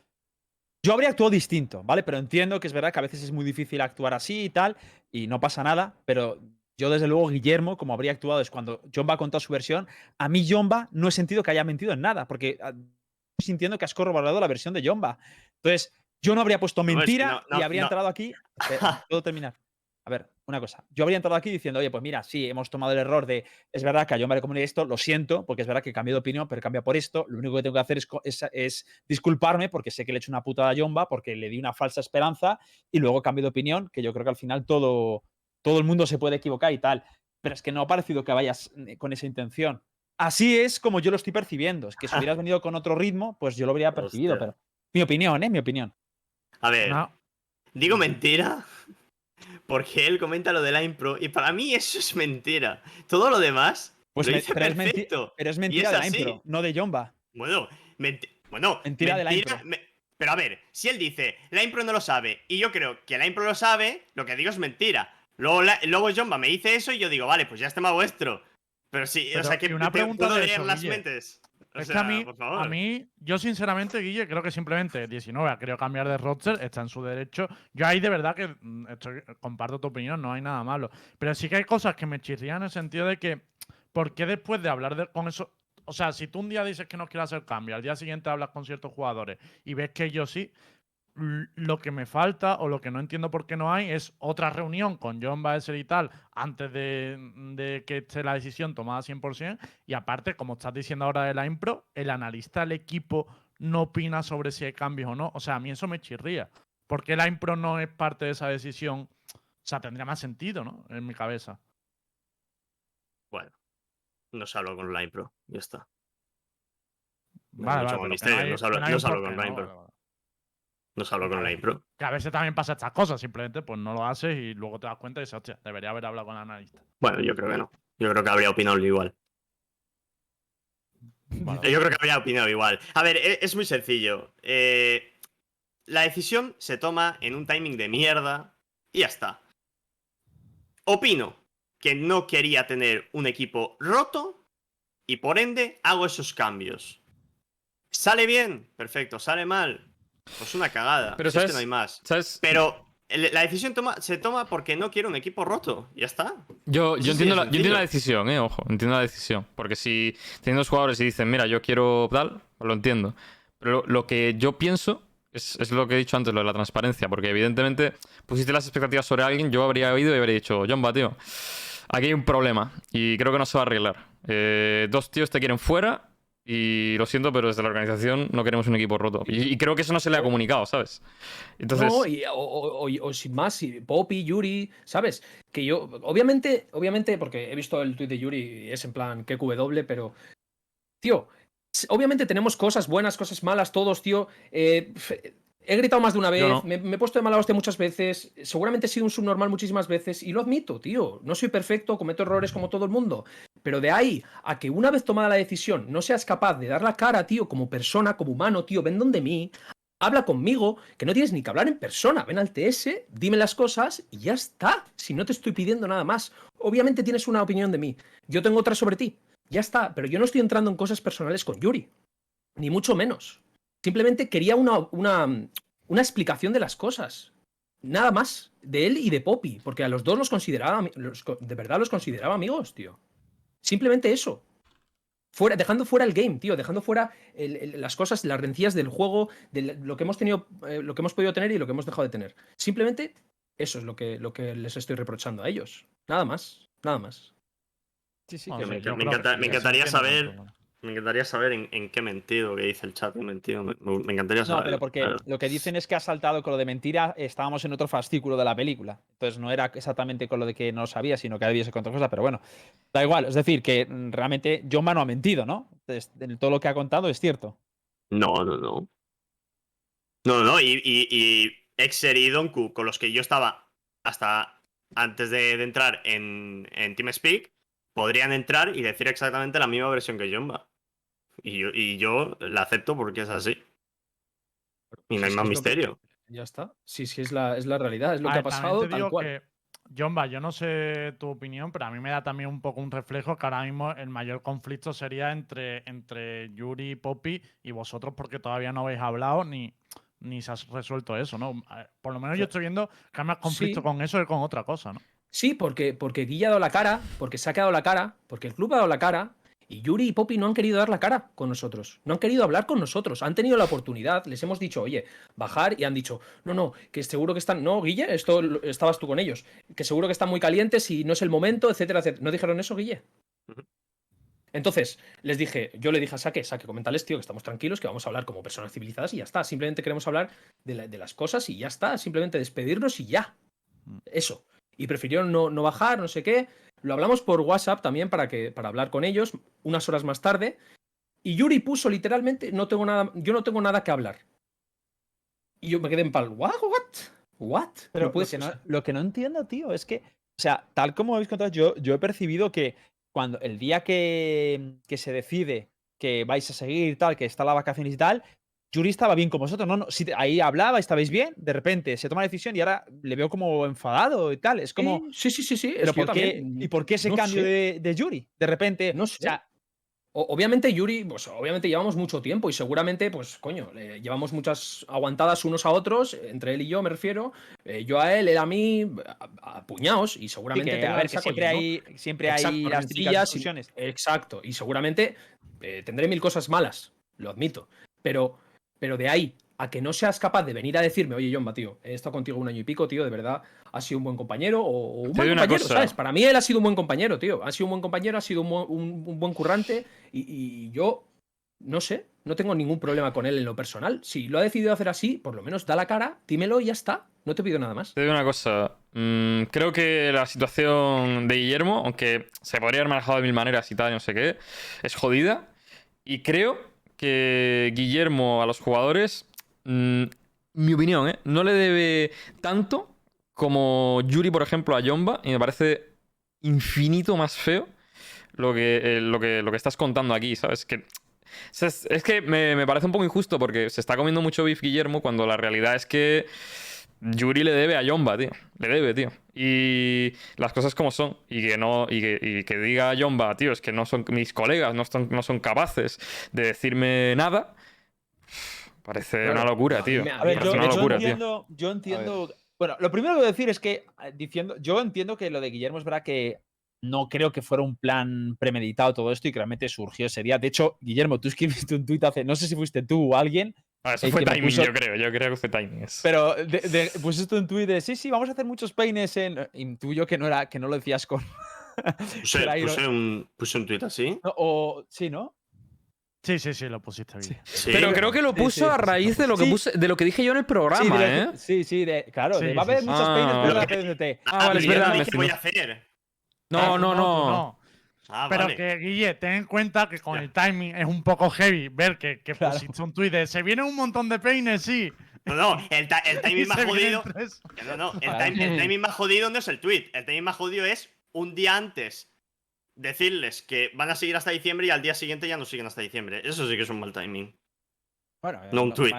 yo habría actuado distinto, ¿vale? Pero entiendo que es verdad que a veces es muy difícil actuar así y tal, y no pasa nada, pero yo desde luego, Guillermo, como habría actuado es cuando Jomba ha contado su versión, a mí Jomba no he sentido que haya mentido en nada, porque ah, estoy sintiendo que has corroborado la versión de Jomba. Entonces, yo no habría puesto mentira no, y habría no. entrado aquí. Espera, ¿Puedo terminar? A ver, una cosa. Yo habría entrado aquí diciendo, oye, pues mira, sí, hemos tomado el error de. Es verdad que a Jomba le comuniqué esto, lo siento, porque es verdad que he cambiado de opinión, pero cambia por esto. Lo único que tengo que hacer es, es- es disculparme porque sé que le he hecho una putada a Jomba, porque le di una falsa esperanza y luego cambio de opinión, que yo creo que al final todo, todo el mundo se puede equivocar y tal. Pero es que no ha parecido que vayas eh, con esa intención. Así es como yo lo estoy percibiendo. Es que si hubieras venido con otro ritmo, pues yo lo habría percibido. Hostia. Pero mi opinión, ¿eh? Mi opinión. A ver, No, digo mentira porque él comenta lo de la impro y para mí eso es mentira. Todo lo demás Pues lo me- dice pero, es perfecto. pero es mentira es de la impro, no de Jomba. Bueno, menti- bueno, Mentira de la impro. me- Pero a ver, si él dice, la impro no lo sabe, y yo creo que la impro lo sabe, lo que digo es mentira. Luego, la- luego Jomba me dice eso y yo digo, vale, pues ya es tema vuestro. Pero sí, o sea que una te- pregunta puedo de leer eso, las Guille. mentes. O es sea, que a mí, por favor. a mí, yo sinceramente, Guille, creo que simplemente 19 ha querido cambiar de roster, está en su derecho. Yo ahí de verdad que mm, estoy- comparto tu opinión, no hay nada malo. Pero sí que hay cosas que me chirrían en el sentido de que, ¿por qué después de hablar de- con eso? O sea, si tú un día dices que no quieres hacer cambio, al día siguiente hablas con ciertos jugadores y ves que ellos sí, lo que me falta o lo que no entiendo por qué no hay es otra reunión con John Baeser y tal antes de, de que esté la decisión tomada 100%. Y aparte, como estás diciendo ahora de la impro, el analista del equipo no opina sobre si hay cambios o no. O sea, a mí eso me chirría. ¿Por qué la impro no es parte de esa decisión? O sea, tendría más sentido, ¿no? En mi cabeza. Bueno, no se habló con la impro, ya está. No, Vale, vale, no no no no con ¿no? Ryan, pero- Vale, vale. No se habló con la impro. Que a veces también pasa estas cosas, simplemente pues no lo haces y luego te das cuenta y dices, hostia, debería haber hablado con el analista. Bueno, yo creo que no. Yo creo que habría opinado igual. Yo creo que habría opinado igual. A ver, e- es muy sencillo. Eh, la decisión se toma en un timing de mierda y ya está. Opino que no quería tener un equipo roto y por ende hago esos cambios. ¿Sale bien? Perfecto. ¿Sale mal? Pues una cagada. Pero Si es que ¿sabes? no hay más. ¿Sabes? Pero la decisión toma- se toma porque no quiero un equipo roto. Ya está. Yo, yo, entiendo la, yo entiendo la decisión, eh, ojo, entiendo la decisión. Porque si tienen dos jugadores y dicen, mira, yo quiero tal, pues lo entiendo. Pero lo, lo que yo pienso es, es lo que he dicho antes, lo de la transparencia. Porque evidentemente pusiste las expectativas sobre alguien, yo habría oído y habría dicho, Jomba, tío, aquí hay un problema y creo que no se va a arreglar. Eh, dos tíos te quieren fuera y lo siento, pero desde la organización no queremos un equipo roto. Y, y creo que eso no se le ha comunicado, ¿sabes? Entonces, No, y- o, o- o- o sin más, y Poppy, Yuri, ¿sabes? Que yo, obviamente, obviamente, porque he visto el tweet de Yuri y es en plan QW, pero, tío, obviamente tenemos cosas buenas, cosas malas, todos, tío. eh, he gritado más de una vez, no. me, me he puesto de mala hostia muchas veces, seguramente he sido un subnormal muchísimas veces y lo admito, tío. No soy perfecto, cometo errores como todo el mundo. Pero de ahí a que una vez tomada la decisión no seas capaz de dar la cara, tío, como persona, como humano, tío, ven donde mí, habla conmigo, que no tienes ni que hablar en persona, ven al TS, dime las cosas y ya está. Si no te estoy pidiendo nada más. Obviamente tienes una opinión de mí, yo tengo otra sobre ti, ya está, pero yo no estoy entrando en cosas personales con Yuri, ni mucho menos. Simplemente quería una, una, una explicación de las cosas. Nada más, de él y de Poppy, porque a los dos los consideraba, los de verdad los consideraba amigos, tío. Simplemente eso. Fuera, dejando fuera el game, tío, dejando fuera el- el- las cosas, las rencillas del juego, de lo que hemos tenido, eh, lo que hemos podido tener y lo que hemos dejado de tener. Simplemente eso es lo que, lo que les estoy reprochando a ellos. Nada más, nada más. Sí, sí, Bueno, me sí, yo enca- me creo que encanta- sí, me que sí encantaría saber-. Me encantaría saber en, en qué mentido, que dice el chat, mentido. Me, encantaría No, saber. pero porque lo que dicen es que ha saltado con lo de mentira, estábamos en otro fascículo de la película. Entonces no era exactamente con lo de que no sabía, sino que había con otra cosa, pero bueno, da igual. Es decir, que mm, realmente Jomba no ha mentido, ¿no? Entonces, en todo lo que ha contado es cierto. No, no, no. No, no, y, y, y Exer y Donku, con los que yo estaba hasta antes de, de entrar en, en TeamSpeak, podrían entrar y decir exactamente la misma versión que Jomba. Y yo, y yo la acepto porque es así. Y no hay más misterio. Ya está. Sí, sí, es la, es la realidad, es lo A que ha ver, pasado te tal cual. que, Jomba, yo no sé tu opinión, pero a mí me da también un poco un reflejo que ahora mismo el mayor conflicto sería entre, entre Yuri y Poppy y vosotros porque todavía no habéis hablado ni, ni se ha resuelto eso, ¿no? Por lo menos yo estoy viendo que hay más conflicto Sí. con eso que con otra cosa, ¿no? Sí, porque, porque Guilla ha dado la cara, porque se ha quedado la cara, porque el club ha dado la cara, y Yuri y Poppy no han querido dar la cara con nosotros. No han querido hablar con nosotros. Han tenido la oportunidad, les hemos dicho, oye, bajar, y han dicho, no, no, que seguro que están. No, Guille, esto lo- estabas tú con ellos. Que seguro que están muy calientes y no es el momento, etcétera, etcétera. ¿No dijeron eso, Guille? Entonces, les dije, yo le dije a Saque, Saque, comentales, tío, que estamos tranquilos, que vamos a hablar como personas civilizadas y ya está. Simplemente queremos hablar de, la- de las cosas y ya está. Simplemente despedirnos y ya. Mm. Eso. Y prefirieron no, no bajar, no sé qué. Lo hablamos por WhatsApp también para, que, para hablar con ellos unas horas más tarde. Y Yuri puso literalmente, no tengo nada, yo no tengo nada que hablar. Y yo me quedé en pal, ¿what? ¿What? ¿What? Pero No puede lo, que ser. no, lo que no entiendo, tío, es que, o sea, tal como habéis contado, yo, yo he percibido que cuando el día que, que se decide que vais a seguir, tal, que está la vacaciones y tal, Yuri estaba bien con vosotros, ¿no? no si te- ahí hablaba, estabais bien, de repente se toma la decisión y ahora le veo como enfadado y tal. Es como. Sí, sí, sí, sí. ¿Pero por qué, ¿Y por qué ese no cambio de, de Yuri? De repente. No O sé. sea, O- Obviamente Yuri, pues obviamente llevamos mucho tiempo y seguramente, pues coño, le- llevamos muchas aguantadas unos a otros, entre él y yo me refiero, eh, yo a él, él a mí, a, a puñados y sí, seguramente que, tenga a ver, que saco siempre hay, siempre Exacto, hay las rencillas y-. Exacto, y seguramente eh, tendré mil cosas malas, lo admito, pero, pero de ahí a que no seas capaz de venir a decirme, oye, John, tío, he estado contigo un año y pico, tío, de verdad, has sido un buen compañero o, un Te buen compañero, cosa. ¿sabes? Para mí él ha sido un buen compañero, tío, ha sido un buen compañero, ha sido un, un- un buen currante y, y yo, no sé, no tengo ningún problema con él en lo personal. Si lo ha decidido hacer así, por lo menos da la cara, dímelo y ya está, no te pido nada más. Te digo una cosa. mm, creo que la situación de Guillermo, aunque se podría haber manejado de mil maneras y tal, y no sé qué, es jodida. Y creo que Guillermo a los jugadores, mm, mi opinión, ¿eh? no le debe tanto como Yuri, por ejemplo, a Yomba, y me parece infinito más feo lo que, eh, lo que, lo que estás contando aquí, ¿sabes? Que, es, es que me, me parece un poco injusto porque se está comiendo mucho beef Guillermo cuando la realidad es que Yuri le debe a Yomba, tío. Le debe, tío. Y las cosas como son. Y que no. Y que, y que diga a Yomba, tío, es que no son mis colegas, no son, no son capaces de decirme nada. Parece Claro, una locura, tío. a ver, yo, una yo locura, tío. entiendo, yo entiendo. Bueno, lo primero que voy a decir es que eh, diciendo, yo entiendo que lo de Guillermo es verdad que no creo que fuera un plan premeditado todo esto y que realmente surgió ese día. De hecho, Guillermo, tú escribiste un tuit hace, no sé si fuiste tú o alguien, Ah, eso fue timing, puso- yo creo. Yo creo que fue timing. eso. pero de, de- pusiste un tuit de sí, sí, vamos a hacer muchos peines en. Intuyo que no era, que no lo decías con. Puse, puse un, puse un tuit así. no, o sí, ¿no? Sí, sí, sí, lo pusiste bien. Sí. Pero creo que lo puso sí, a sí, raíz de lo que sí. puse, de lo que dije yo en el programa, sí, de- ¿eh? sí, sí, de- claro, de Sí, va a haber sí. muchos Ah. peines, pero la PNT. Ah, vale, es verdad, voy a estoy- hacer. No, Ah, no, tú no. Ah, Pero vale. que, Guille, ten en cuenta que con Ya. el timing es un poco heavy ver que, que Claro. pusiste un tuit de se viene un montón de peines, sí. No, no, el, ta- el y timing más vienen jodido. No, no, el, timing más jodido no es el tweet. El timing más jodido es un día antes decirles que van a seguir hasta diciembre y al día siguiente ya no siguen hasta diciembre. Eso sí que es un mal timing. Bueno, No un tweet.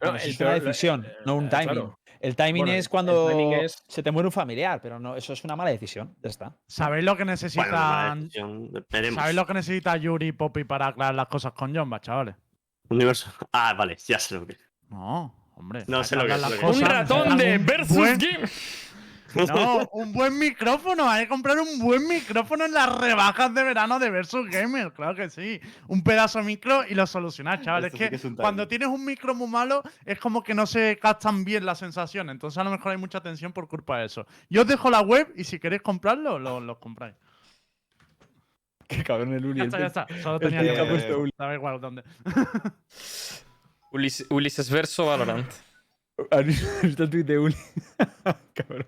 Bueno, No, es una decisión, eh, no un eh, timing. claro. El timing Bueno, es cuando timing es- se te muere un familiar, pero no, eso es una mala decisión. Ya está. ¿Sabéis lo que Bueno, mala necesitan? decisión, veremos. ¿Sabéis lo que necesita Yuri y Poppy para aclarar las cosas con Jomba, chavales? Universo. Ah, vale, ya sé lo que. No, hombre. No sé lo que es. Un ratón de Versus buen- Game. No, un buen micrófono. Hay que comprar un buen micrófono en las rebajas de verano de Versus Gamer. Claro que sí. Un pedazo de micro y lo solucionás, chavales. Esto Es sí que, que es un cuando tienes un micro muy malo, es como que no se captan bien las sensaciones. Entonces, a lo mejor hay mucha tensión por culpa de eso. Yo os dejo la web y si queréis comprarlo, lo, lo compráis. Qué cabrón el Uli. Ya está, ya está. Solo tenía tío que puesto Uli. Sabe igual dónde. Ulis- Ulises Verso Valorant. ¿Has visto el tweet de Uli? cabrón.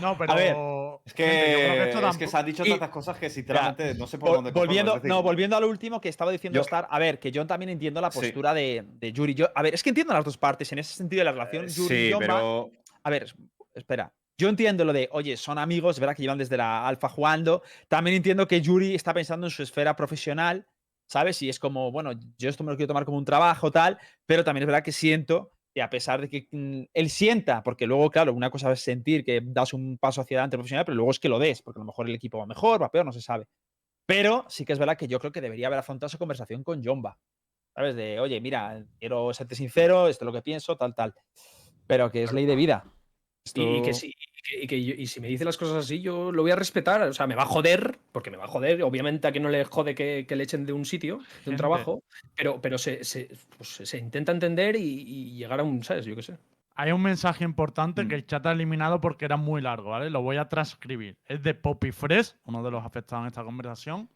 No, pero. ver, Es que, gente, yo creo que esto es que tampoco- se han dicho Y- tantas cosas que sinceramente no sé por Vol- dónde volviendo, decir, no, volviendo a lo último que estaba diciendo Yo- Star, a ver, que yo también entiendo la Sí. postura de, de Yuri. Yo, a ver, es que entiendo las dos partes en ese sentido de la relación. Yuri Sí, Yomba. pero A ver, es- espera. Yo entiendo lo de, oye, son amigos, es verdad que llevan desde la alfa jugando. También entiendo que Yuri está pensando en su esfera profesional, ¿sabes? Y es como, bueno, yo esto me lo quiero tomar como un trabajo, tal, pero también es verdad que siento que a pesar de que mm, él sienta, porque luego, claro, una cosa es sentir que das un paso hacia adelante profesional, pero luego es que lo des, porque a lo mejor el equipo va mejor, va peor, no se sabe. Pero sí que es verdad que yo creo que debería haber afrontado esa conversación con Jomba. ¿Sabes? De, oye, mira, quiero serte sincero, esto es lo que pienso, tal, tal. Pero que es ley de vida. Y, y que sí, y que, y que yo- y si me dice las cosas así, yo lo voy a respetar. O sea, me va a joder, porque me va a joder. Obviamente a que no le jode que, que le echen de un sitio, de un Gente. trabajo, pero, pero se, se, pues, se intenta entender y, y llegar a un, ¿sabes? Yo qué sé. Hay un mensaje importante Mm. que el chat ha eliminado porque era muy largo, ¿vale? Lo voy a transcribir. Es de Poppy Fresh, uno de los afectados en esta conversación,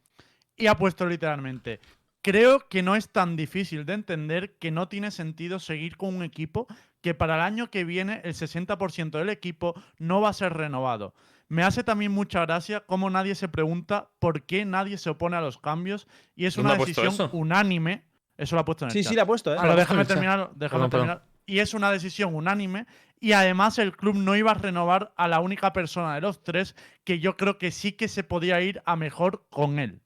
y ha puesto literalmente: Creo que no es tan difícil de entender que no tiene sentido seguir con un equipo que para el año que viene el 60% del equipo no va a ser renovado. Me hace también mucha gracia cómo nadie se pregunta por qué nadie se opone a los cambios y es ¿Dónde una decisión eso? unánime. Eso lo ha puesto en el Sí, chat. sí, la ha puesto, ¿eh? Pero déjame terminar, déjame Perdón, perdón. terminar. Y es una decisión unánime. Y además el club no iba a renovar a la única persona de los tres que yo creo que sí que se podía ir a mejor con él.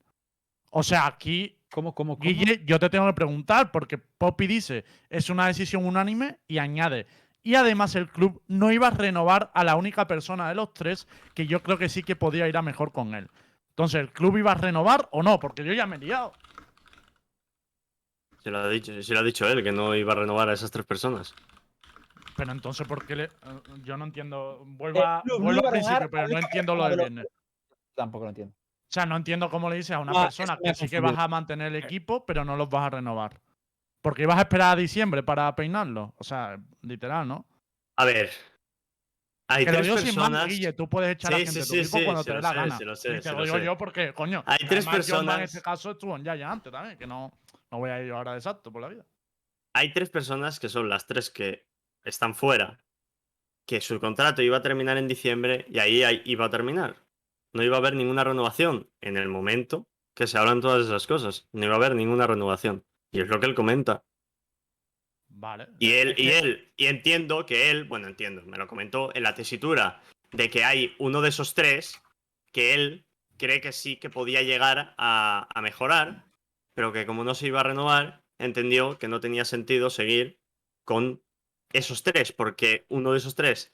O sea, aquí, ¿Cómo, cómo, cómo? Guille, yo te tengo que preguntar, porque Poppy dice, es una decisión unánime y añade. Y además el club no iba a renovar a la única persona de los tres que yo creo que sí que podía ir a mejor con él. Entonces, ¿el club iba a renovar o no? Porque yo ya me he liado. Se lo ha dicho, se lo ha dicho él, que no iba a renovar a esas tres personas. Pero entonces, ¿por qué le.? eh, Yo no entiendo. Vuelvo, a- vuelvo al principio, pero no entiendo lo del viernes. Tampoco lo entiendo. O sea, no entiendo cómo le dices a una Ah, persona que sí que vas a mantener el equipo, pero no los vas a renovar. Porque ibas a esperar a diciembre para peinarlo. O sea, literal, ¿no? A ver. Hay que lo tres digo sin personas. más, Guille, tú puedes echar a Sí, gente sí, de tu sí, equipo sí, cuando te dé lo la sé, gana. lo sé, y te lo lo digo yo porque, coño. Hay tres personas- en este caso estuvo en Yaya antes también, que no, no voy a ir ahora de exacto por la vida. Hay tres personas que son las tres que están fuera. Que su contrato iba a terminar en diciembre y ahí iba a terminar. No iba a haber ninguna renovación en el momento que se hablan todas esas cosas. No iba a haber ninguna renovación. Y es lo que él comenta. Vale. Y él, y él, y entiendo que él, bueno, entiendo, me lo comentó en la tesitura de que hay uno de esos tres que él cree que sí que podía llegar a, a mejorar, pero que como no se iba a renovar, entendió que no tenía sentido seguir con esos tres, porque uno de esos tres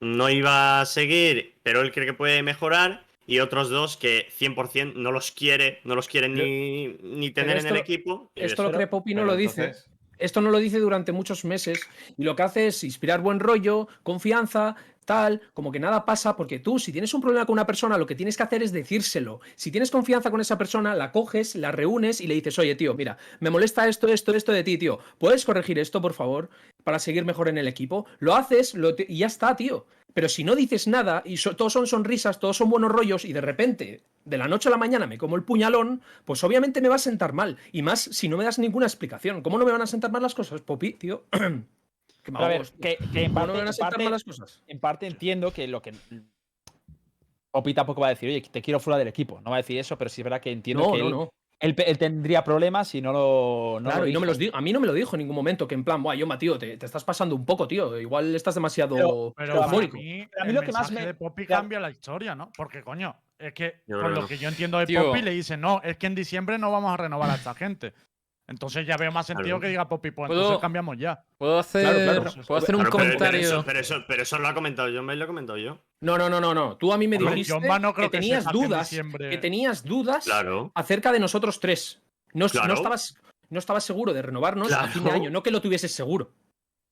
no iba a seguir, pero él cree que puede mejorar, y otros dos que 100% no los quiere, no los quiere ni, ni tener en el equipo. Esto lo cree Poppy no lo dice. entonces- Esto no lo dice durante muchos meses y lo que hace es inspirar buen rollo, confianza, tal, como que nada pasa, porque tú, si tienes un problema con una persona, lo que tienes que hacer es decírselo. Si tienes confianza con esa persona, la coges, la reúnes y le dices, oye, tío, mira, me molesta esto, esto, esto de ti, tío. ¿Puedes corregir esto, por favor, para seguir mejor en el equipo? Lo haces lo y ya está, tío. Pero si no dices nada y so- todos son sonrisas, todos son buenos rollos y de repente, de la noche a la mañana me como el puñalón, pues obviamente me va a sentar mal. Y más si no me das ninguna explicación. ¿Cómo no me van a sentar mal las cosas, Popi, tío? que me A ver, hago- que, que en ¿Cómo parte, no me van a en sentar parte- mal las cosas? en parte entiendo que lo que. Poppy tampoco va a decir, oye, te quiero fuera del equipo. No va a decir eso, pero sí es verdad que entiendo No, que no, él, no. Él tendría problemas si no lo. No claro, lo y no me los digo. A mí no me lo dijo en ningún momento, que en plan, buah, Yoma, tío, te, te estás pasando un poco, tío. Igual estás demasiado Pero- Pero Pero para eufórico. mí, a mí el lo que más me- de Poppy cambia la historia, ¿no? Porque, coño, es que Yo por lo no. que yo entiendo de Tío. Poppy le dice, no, es que en diciembre no vamos a renovar a esta gente. Entonces ya veo más sentido Claro. que diga Poppy, pues ¿Puedo- entonces cambiamos ya. ¿Puedo hacer, Claro, claro. ¿puedo hacer un Claro, pero- pero comentario? eso- Pero eso, pero eso lo ha comentado yo, me lo he comentado yo. No, no, no, no, no. Tú a mí me Hombre, dijiste no que que tenías que dudas, que tenías dudas Claro. acerca de nosotros tres. No, Claro. no estabas, no estabas seguro de renovarnos a fin de Claro. año, no que lo tuvieses seguro.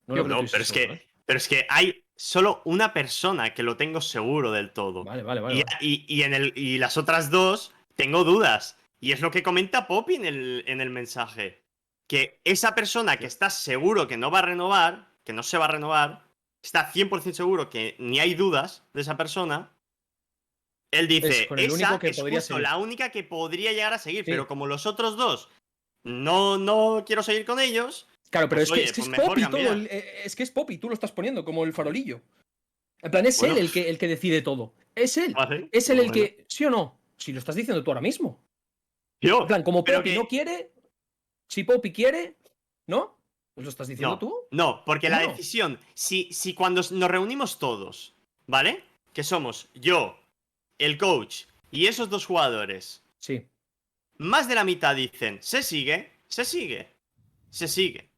No, no, tuvieses pero es seguro, que, pero es que hay solo una persona que lo tengo seguro del todo. ¿eh? Vale, vale, vale. y, vale. y- y en el, y las otras dos tengo dudas. Y es lo que comenta Poppy en el, en el mensaje. Que esa persona que está seguro que no va a renovar, que no se va a renovar, está 100% seguro que ni hay dudas de esa persona. Él dice, Es esa que es podría justo seguir". la única que podría llegar a seguir, Sí. pero como los otros dos no, no quiero seguir con ellos, Claro, pero pues es, que, es que pues es Poppy todo. el- eh, es que es Poppy, tú lo estás poniendo como el farolillo. En plan, es Bueno. él el que, el que decide todo. Es él. ¿vale? Es él el Bueno. que. ¿Sí o no? Si lo estás diciendo tú ahora mismo. Yo, En plan, como Poppy que- no quiere. Si Poppy quiere, ¿no? Lo estás diciendo No. tú. No, porque la decisión, si, si cuando nos reunimos todos, ¿vale? Que somos yo, el coach y esos dos jugadores, Sí. más de la mitad dicen, se sigue, se sigue, se sigue.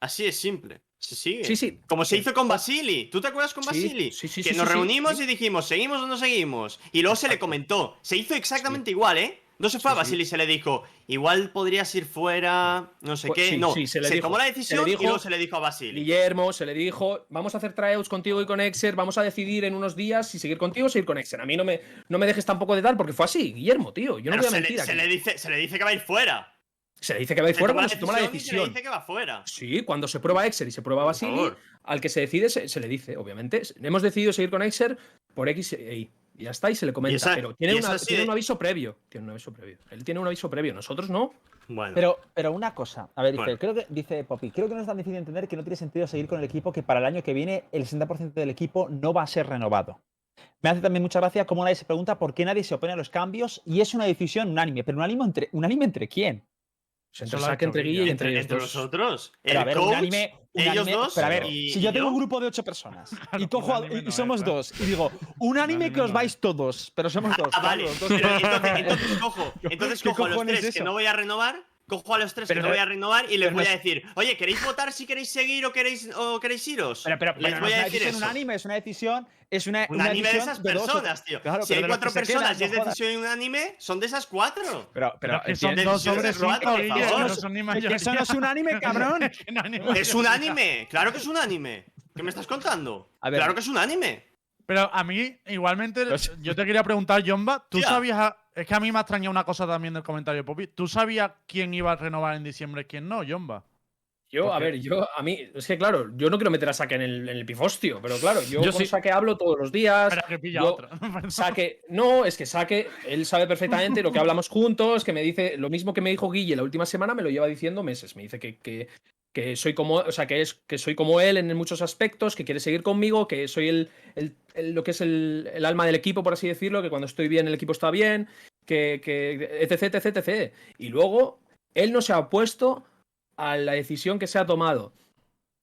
Así es simple, se sigue. Sí, sí. Como se Sí. hizo con Basili. ¿Tú te acuerdas con Basili? sí, sí, que sí, nos sí, sí, reunimos y dijimos, ¿seguimos o no seguimos? Y luego se le comentó. Se hizo exactamente igual, ¿eh? No se fue Sí, a Basili y se le dijo, igual podrías ir fuera, no sé Pues qué. no, se, le tomó la decisión dijo- y luego se le dijo a Basili. Guillermo se le dijo, vamos a hacer tryouts contigo y con Exer, vamos a decidir en unos días si seguir contigo o seguir con Exer. A mí no me, no me dejes tampoco de tal, porque fue así, Guillermo, tío. Yo no Pero voy a se, mentir le, se aquí. le dice, se le dice que va a ir fuera. Se le dice que va a ir Se fuera cuando se toma la y se le decisión. dice que va fuera. Sí, cuando se prueba Exer y se prueba Basili, al que se decide se, se le dice, obviamente. Hemos decidido seguir con Exer por X e Y. Y ya está, y se le comenta. esa- pero tiene, una- de- un aviso previo. Tiene un aviso previo. Él tiene un aviso previo, nosotros no. Bueno, Pero, pero una cosa, a ver, dice, Bueno. creo que, dice Poppy, creo que no es tan difícil de entender que no tiene sentido seguir con el equipo que para el año que viene el 60% del equipo no va a ser renovado. Me hace también mucha gracia cómo nadie se pregunta por qué nadie se opone a los cambios y es una decisión unánime. Pero unánime entre, unánime entre quién? Entre Guille y entre, entre, ellos entre dos. nosotros, Pero el a ver, coach, unánime, ellos dos Pero a ver, y- si yo tengo un grupo de ocho personas y cojo a- y no somos es, dos y digo, unánime Unánime que os vais todos, pero somos dos. Ah, vale. claro, dos- Pero entonces, entonces cojo, entonces ¿Qué cojo a los cojones tres es que no voy a renovar, cojo a los tres Pero que no no- voy a renovar y les voy no a es- decir, oye, ¿queréis votar si queréis seguir o queréis, o queréis iros? Pero, pero, les pero no voy es a una decir decisión eso. unánime, es una decisión, es una, una Unánime de decisión esas personas, tío. Claro, si hay cuatro personas quedan, y es no jodas. decisión unánime, son de esas cuatro. Pero, pero, Pero es que son dos sobre cuatro, por favor. no son ni que mayoría. eso no es unánime, cabrón. No Es unánime, claro que es unánime. ¿Qué me estás contando? A ver. Claro que es unánime. Pero a mí, igualmente, Pues- yo te quería preguntar, Jomba, ¿tú Tía. sabías. Es que a mí me ha extrañado una cosa también del comentario de Poppy. ¿Tú sabías quién iba a renovar en diciembre y quién no, Jomba? Yo, a ver, yo, a mí, es que claro, yo no quiero meter a Saque en el, en el pifostio, pero claro, yo, Yo con sí. Saque hablo todos los días. Espera, que pilla yo- otra. Saque, no, es que Saque, él sabe perfectamente lo que hablamos juntos, que me dice lo mismo que me dijo Guille la última semana, me lo lleva diciendo meses. Me dice que, que, que soy como, o sea, que es que soy como él en muchos aspectos, que quiere seguir conmigo, que soy el, el- el- lo que es el, el alma del equipo, por así decirlo, que cuando estoy bien el equipo está bien, que, etc, etc, etc. Y luego Él no se ha opuesto a la decisión que se ha tomado.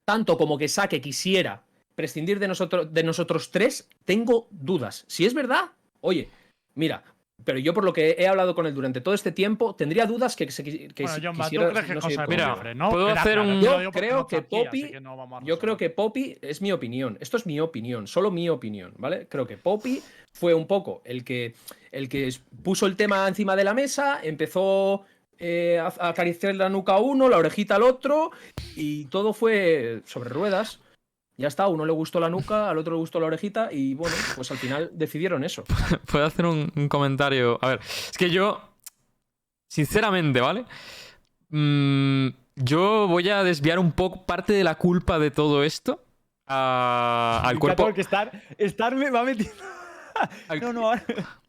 Tanto como que Saque quisiera prescindir de nosotros, de nosotros tres, tengo dudas. Si es verdad, oye, mira, pero yo por lo que he hablado con él durante todo este tiempo, tendría dudas que, se, que Bueno, si John, ¿tú quisiera crees que no cosa Mira, puedo hacer claro, un- Yo creo que aquí, Poppy- no Yo creo que Poppy es mi opinión. Esto es mi opinión, solo mi opinión, ¿vale? Creo que Poppy fue un poco el que, el que puso el tema encima de la mesa, empezó eh, a a acariciar la nuca a uno, la orejita al otro, y todo fue sobre ruedas. Ya está, a uno le gustó la nuca, al otro le gustó la orejita, y bueno, pues al final decidieron eso. ¿Puedo hacer un, un comentario? A ver, es que yo, sinceramente, ¿vale? Mm, yo voy a desviar un poco parte de la culpa de todo esto a- al cuerpo. que estar, estar me va metiendo. al- No, no,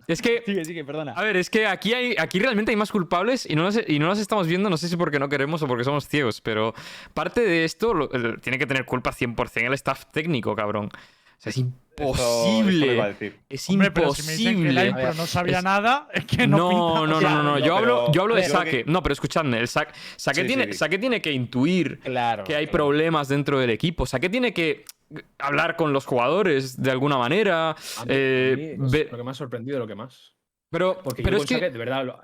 Es que sigue, sigue, perdona. A ver, es que aquí, hay, aquí realmente hay más culpables y no, los, y no los estamos viendo, no sé si porque no queremos o porque somos ciegos, pero parte de esto lo- el- tiene que tener culpa 100% el staff técnico, cabrón. O sea, es Eso- eso imposible. a decir. es Hombre, pero si me dicen que el imposible. Impro no sabía Es- nada, es que no no, pinta no, no, no, no, Yo hablo, pero- yo hablo de pero- saque. No, pero escuchadme, el saque, saque, Sí, tiene, sí, sí. saque tiene que intuir Claro. que hay problemas dentro del equipo. Saque tiene que hablar con los jugadores de alguna manera. A mí- a eh, mí es ve- lo que me ha sorprendido, lo que más. pero Porque pero yo es que. Saque, de verdad, lo-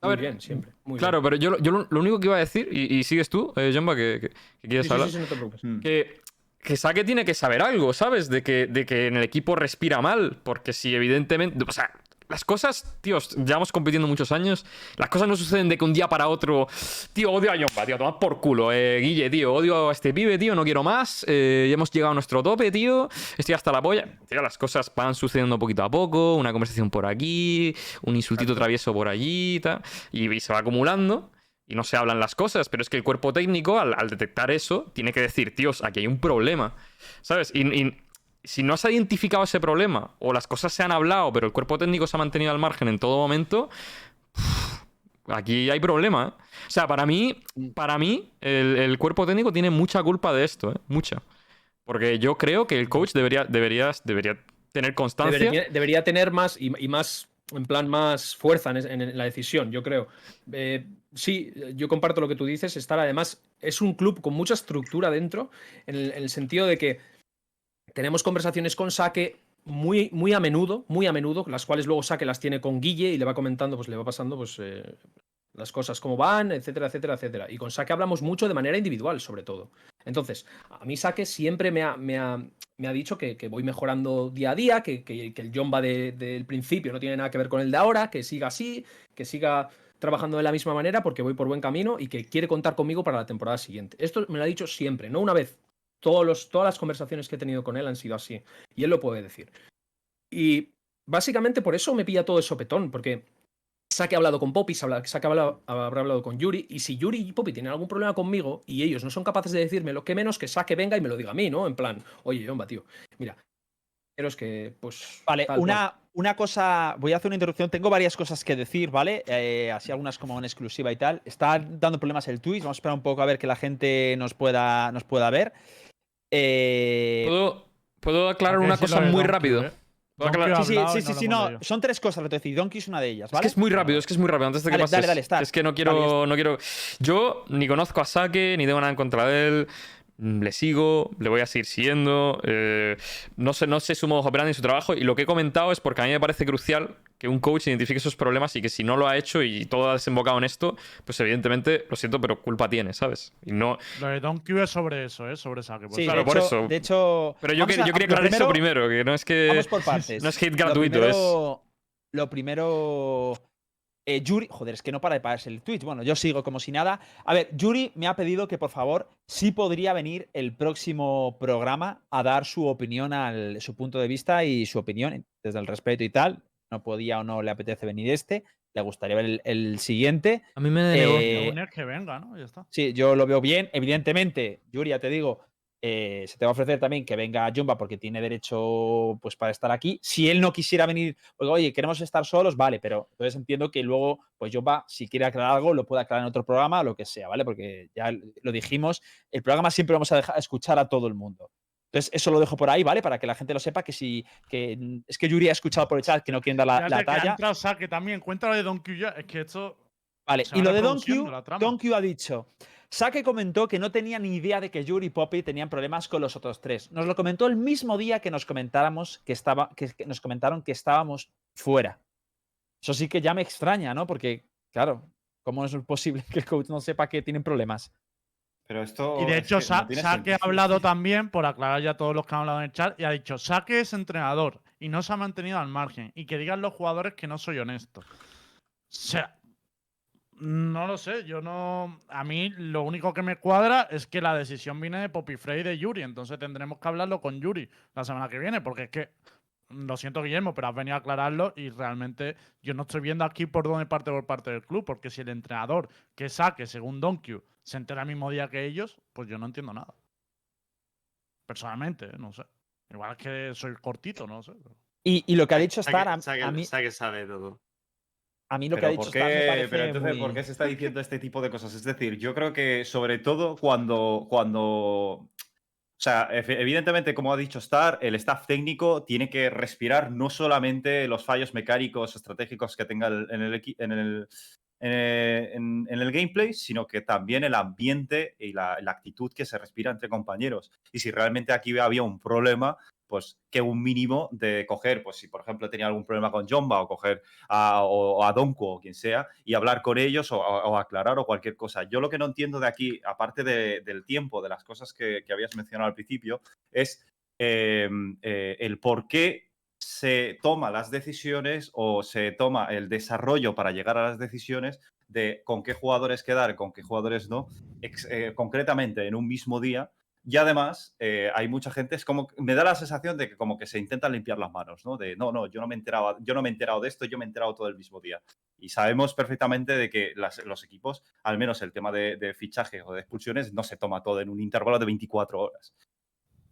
muy ver, bien, siempre. muy Claro, bien. pero yo, yo lo, lo único que iba a decir, y, y sigues tú, eh, que, que- que quieres Sí, hablar, sí, sí, no te preocupes. Mm. que, que Sake tiene que saber algo, ¿sabes? De que, de que en el equipo respira mal, porque si evidentemente, o sea, las cosas, tíos, llevamos compitiendo muchos años, las cosas no suceden de que un día para otro, tío, odio a Jomba, tío, toma por culo, eh, Guille, tío, odio a este pibe, tío, no quiero más, eh, ya hemos llegado a nuestro tope, tío, estoy hasta la polla. Tío, las cosas van sucediendo poquito a poco, una conversación por aquí, un insultito travieso por allí, y tal, y, y se va acumulando y no se hablan las cosas, pero es que el cuerpo técnico, al, al detectar eso, tiene que decir, tíos, aquí hay un problema, ¿sabes? Y, y si no se ha identificado ese problema, o las cosas se han hablado, pero el cuerpo técnico se ha mantenido al margen en todo momento, aquí hay problema, ¿eh? O sea, para mí, para mí, el, cuerpo técnico tiene mucha culpa de esto, ¿eh? Mucha. Porque yo creo que el coach debería, debería, debería tener constancia. Debería, debería tener más y, más, en plan, más fuerza en, la decisión, yo creo. Eh, sí, yo comparto lo que tú dices. Estar además, es un club con mucha estructura dentro, en el sentido de que tenemos conversaciones con Saque muy, muy a menudo, muy a menudo, las cuales luego Saque las tiene con Guille y le va comentando, pues le va pasando, pues. eh, las cosas cómo van, etcétera, etcétera, etcétera. Y con Saque hablamos mucho de manera individual, sobre todo. Entonces, a mí Saque siempre me ha, me ha, me ha dicho que, que voy mejorando día a día, que, que- el Jomba de- del principio no tiene nada que ver con el de ahora, que siga así, que siga trabajando de la misma manera porque voy por buen camino y que quiere contar conmigo para la temporada siguiente. Esto me lo ha dicho siempre, no una vez. Todos los, todas las conversaciones que he tenido con él han sido así. Y él lo puede decir. Y básicamente por eso me pilla todo el sopetón, porque Saque ha hablado con Poppy, hablado- habrá hablado con Yuri, y si Yuri y Poppy tienen algún problema conmigo y ellos no son capaces de decírmelo, que menos que Saque venga y me lo diga a mí, ¿no? En plan, oye, Jomba, tío, mira, pero es que, pues... Vale, tal cual". una, una cosa, voy a hacer una interrupción, tengo varias cosas que decir, ¿vale? Eh, así algunas como en exclusiva y tal. Está dando problemas el Twitch, vamos a esperar un poco a ver que la gente nos pueda, nos pueda ver. Eh, ¿Puedo, puedo aclarar ¿A qué una cosa muy Donkey, rápido? eh? ¿Puedo aclarar? sí, sí, sí, sí, no son tres cosas, lo te decir, Donkey es una de ellas, Es que es muy rápido, es que es muy rápido. Antes de que Dale, pases. dale, dale, está. Es que no quiero, Dale, no quiero. Yo ni conozco a Sake, ni tengo nada en contra de él. Mm, Le sigo, le voy a seguir siguiendo. eh, no sé, no sé su modo operandi y su trabajo. Y lo que he comentado es porque a mí me parece crucial que un coach identifique esos problemas y que si no lo ha hecho y todo ha desembocado en esto, pues evidentemente, lo siento, pero culpa tiene, ¿sabes? Y no. Lo de Don Q es sobre eso, ¿eh? Sobre saque. por Sí, claro, de por hecho, eso. De hecho, Pero yo, que- a- yo quería lo aclarar eso primero, que no es que. Vamos por partes. no es hate Lo gratuito, es. primero- Lo primero. Eh, Yuri, joder, es que no para de pararse el Twitch. Bueno, yo sigo como si nada. A ver, Yuri me ha pedido que por favor sí podría venir el próximo programa a dar su opinión, al, su punto de vista y su opinión desde el respeto y tal. No podía o no le apetece venir este. Le gustaría ver el, el siguiente. A mí me Eh, que venga, ¿no? Ya está. Sí, yo lo veo bien. Evidentemente, Yuri, ya te digo, eh, se te va a ofrecer también que venga Jumba porque tiene derecho pues para estar aquí. Si él no quisiera venir, pues, oye, queremos estar solos, vale, pero entonces entiendo que luego, pues Jumba, si quiere aclarar algo, lo puede aclarar en otro programa, lo que sea, ¿vale? Porque ya lo dijimos, el programa siempre vamos a dejar escuchar a todo el mundo. Entonces, eso lo dejo por ahí, ¿vale? Para que la gente lo sepa que si. Que, es que Yuri ha escuchado por el chat que no quieren dar la, la que talla. entrado saque también. Cuéntalo de Don Q ya. Es que esto. Vale, y lo de Don Q. Don Q ha dicho. Sake comentó que no tenía ni idea de que Yuri y Poppy tenían problemas con los otros tres. Nos lo comentó el mismo día que nos comentáramos que estaba, que, que nos comentaron que estábamos fuera. Eso sí que ya me extraña, ¿no? Porque, claro, ¿cómo es posible que el coach no sepa que tienen problemas? Pero esto. Y de es hecho, que no Sake ha hablado también, por aclarar ya a todos los que han hablado en el chat, y ha dicho, Sake es entrenador y no se ha mantenido al margen. Y que digan los jugadores que no soy honesto. O sea, no lo sé, yo no... A mí lo único que me cuadra es que la decisión viene de Poppy Frey y de Yuri, entonces tendremos que hablarlo con Yuri la semana que viene, porque es que... Lo siento, Guillermo, pero has venido a aclararlo y realmente yo no estoy viendo aquí por dónde parte por parte del club, porque si el entrenador que saque, según Donkey, se entera el mismo día que ellos, pues yo no entiendo nada. Personalmente, ¿eh? no sé. Igual es que soy cortito, no sé. pero- Y, y lo que ha dicho Saque- Star, a, saque- a mí, saque sabe todo. A mí lo que ha dicho ¿por Star me qué- parece pero entonces, muy- ¿por qué se está diciendo este tipo de cosas? Es decir, yo creo que sobre todo cuando, cuando o sea, evidentemente, como ha dicho Star, el staff técnico tiene que respirar no solamente los fallos mecánicos estratégicos que tenga el- en, el, en, el, eh, en- en el gameplay, sino que también el ambiente y la, la actitud que se respira entre compañeros. Y si realmente aquí había un problema, pues que un mínimo de coger, pues si por ejemplo tenía algún problema con Jomba o coger a, o, a Donko o quien sea y hablar con ellos o, aclarar o cualquier cosa. Yo lo que no entiendo de aquí, aparte de- del tiempo, de las cosas que, que habías mencionado al principio, es eh, eh, el por qué se toma las decisiones o se toma el desarrollo para llegar a las decisiones de con qué jugadores quedar, con qué jugadores no, ex- eh, concretamente en un mismo día. Y además, eh, hay mucha gente, es como, me da la sensación de que como que se intentan limpiar las manos, ¿no? De, no, no, yo no me he enterado, yo no me he enterado de esto, yo me he enterado todo el mismo día. Y sabemos perfectamente de que las- los equipos, al menos el tema de, de fichaje o de expulsiones, no se toma todo en un intervalo de 24 horas.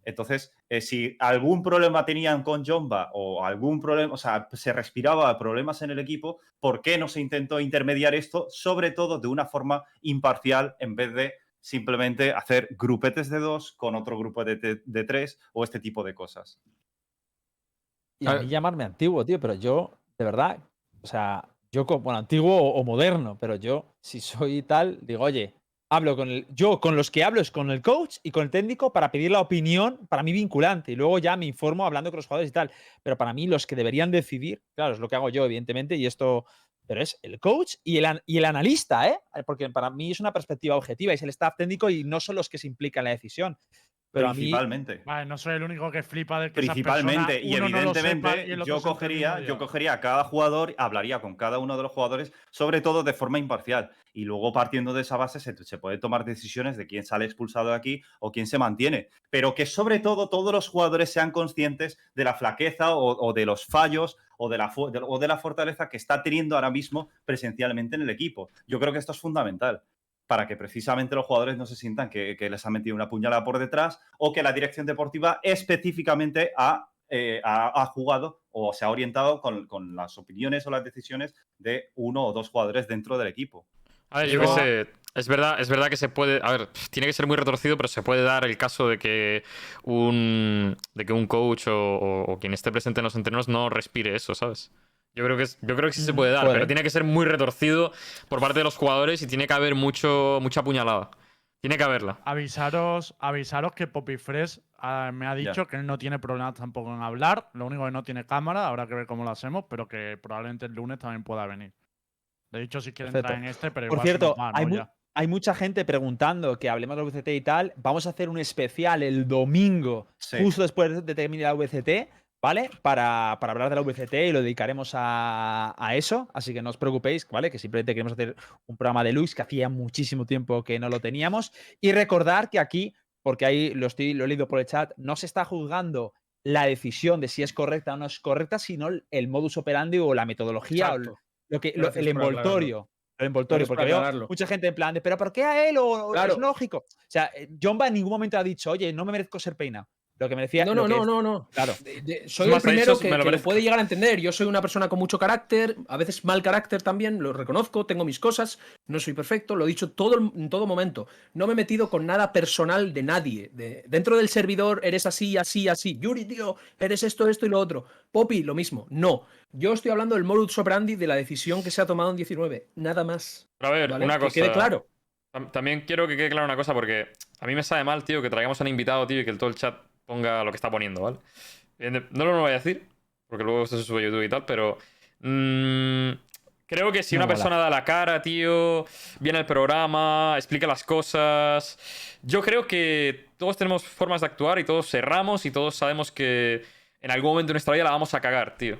Entonces, eh, si algún problema tenían con Jomba o algún problema, o sea, se respiraba problemas en el equipo, ¿por qué no se intentó intermediar esto, sobre todo de una forma imparcial, en vez de simplemente hacer grupetes de dos con otro grupo de, de- de tres o este tipo de cosas? Y a mí llamarme antiguo, tío, pero yo, de verdad, o sea, yo, co- bueno, antiguo o, o moderno, pero yo, si soy tal, digo, oye, hablo con el, yo con los que hablo es con el coach y con el técnico para pedir la opinión para mí vinculante y luego ya me informo hablando con los jugadores y tal. Pero para mí los que deberían decidir, claro, es lo que hago yo, evidentemente, y esto, pero es el coach y el, y el analista, ¿eh? Porque para mí es una perspectiva objetiva, es el staff técnico y no son los que se implican en la decisión. Pero a mí, Principalmente. Vale, no soy el único que flipa de que Principalmente, y no sepa evidentemente, y otro yo, cogería, yo cogería a cada jugador, hablaría con cada uno de los jugadores, sobre todo de forma imparcial. Y luego, partiendo de esa base, se, se puede tomar decisiones de quién sale expulsado de aquí o quién se mantiene. Pero que, sobre todo, todos los jugadores sean conscientes de la flaqueza o, o de los fallos o de, la, o de la fortaleza que está teniendo ahora mismo presencialmente en el equipo. Yo creo que esto es fundamental para que precisamente los jugadores no se sientan que, que les ha metido una puñalada por detrás o que la dirección deportiva específicamente ha, eh, ha, ha jugado o se ha orientado con, con las opiniones o las decisiones de uno o dos jugadores dentro del equipo. A ver, yo qué sé. Es verdad, es verdad que se puede. A ver, tiene que ser muy retorcido, pero se puede dar el caso de que un. de que un coach o, o- o quien esté presente en los entrenos no respire eso, ¿sabes? Yo creo que yo creo que sí se puede dar, puede. pero tiene que ser muy retorcido por parte de los jugadores y tiene que haber mucho, mucha puñalada. Tiene que haberla. Avisaros, avisaros que Poppy Fresh ah, me ha dicho que él no tiene problemas tampoco en hablar. Lo único que no tiene cámara, habrá que ver cómo lo hacemos, pero que probablemente el lunes también pueda venir. Le he dicho si quiere Perfecto. entrar en este, pero Por igual se cierto, nos va, hay, ¿no? mu- Ya. hay mucha gente preguntando que hablemos de la VCT y tal. Vamos a hacer un especial el domingo, Sí. justo después de que termine la VCT, ¿vale? Para, para hablar de la VCT y lo dedicaremos a, a eso. Así que no os preocupéis, ¿vale? Que simplemente queremos hacer un programa de Lux que hacía muchísimo tiempo que no lo teníamos. Y recordar que aquí, porque ahí lo, estoy, lo he leído por el chat, no se está juzgando la decisión de si es correcta o no es correcta, sino el- modus operandi o la metodología o lo que, lo- el envoltorio. El envoltorio, porque veo mucha gente en plan de, pero ¿por qué a él? O, Claro. es lógico. O sea, eh, Jomba en ningún momento ha dicho, oye, no me merezco ser peinado. Lo que me decía. No, no, que no, es- no, no. Claro. De- de- soy el primero eso que, me lo que puede llegar a entender. Yo soy una persona con mucho carácter, a veces mal carácter también, lo reconozco, tengo mis cosas, no soy perfecto, lo he dicho todo, en todo momento. No me he metido con nada personal de nadie. De- dentro del servidor eres así, así, así. Yuri, tío, eres esto, esto y lo otro. Poppy, lo mismo. No. Yo estoy hablando del modus operandi de la decisión que se ha tomado en 19. Nada más. Pero a ver, ¿vale? una que cosa. quede claro. Tam- También quiero que quede clara una cosa, porque a mí me sabe mal, tío, que traigamos a un invitado, tío, y que el- todo el chat ponga lo que está poniendo, ¿vale? No lo voy a decir, porque luego esto se sube a YouTube y tal, pero. mm, creo que si No una mola. persona da la cara, tío, viene al programa, explica las cosas. Yo creo que todos tenemos formas de actuar y todos cerramos y todos sabemos que en algún momento de nuestra vida la vamos a cagar, tío.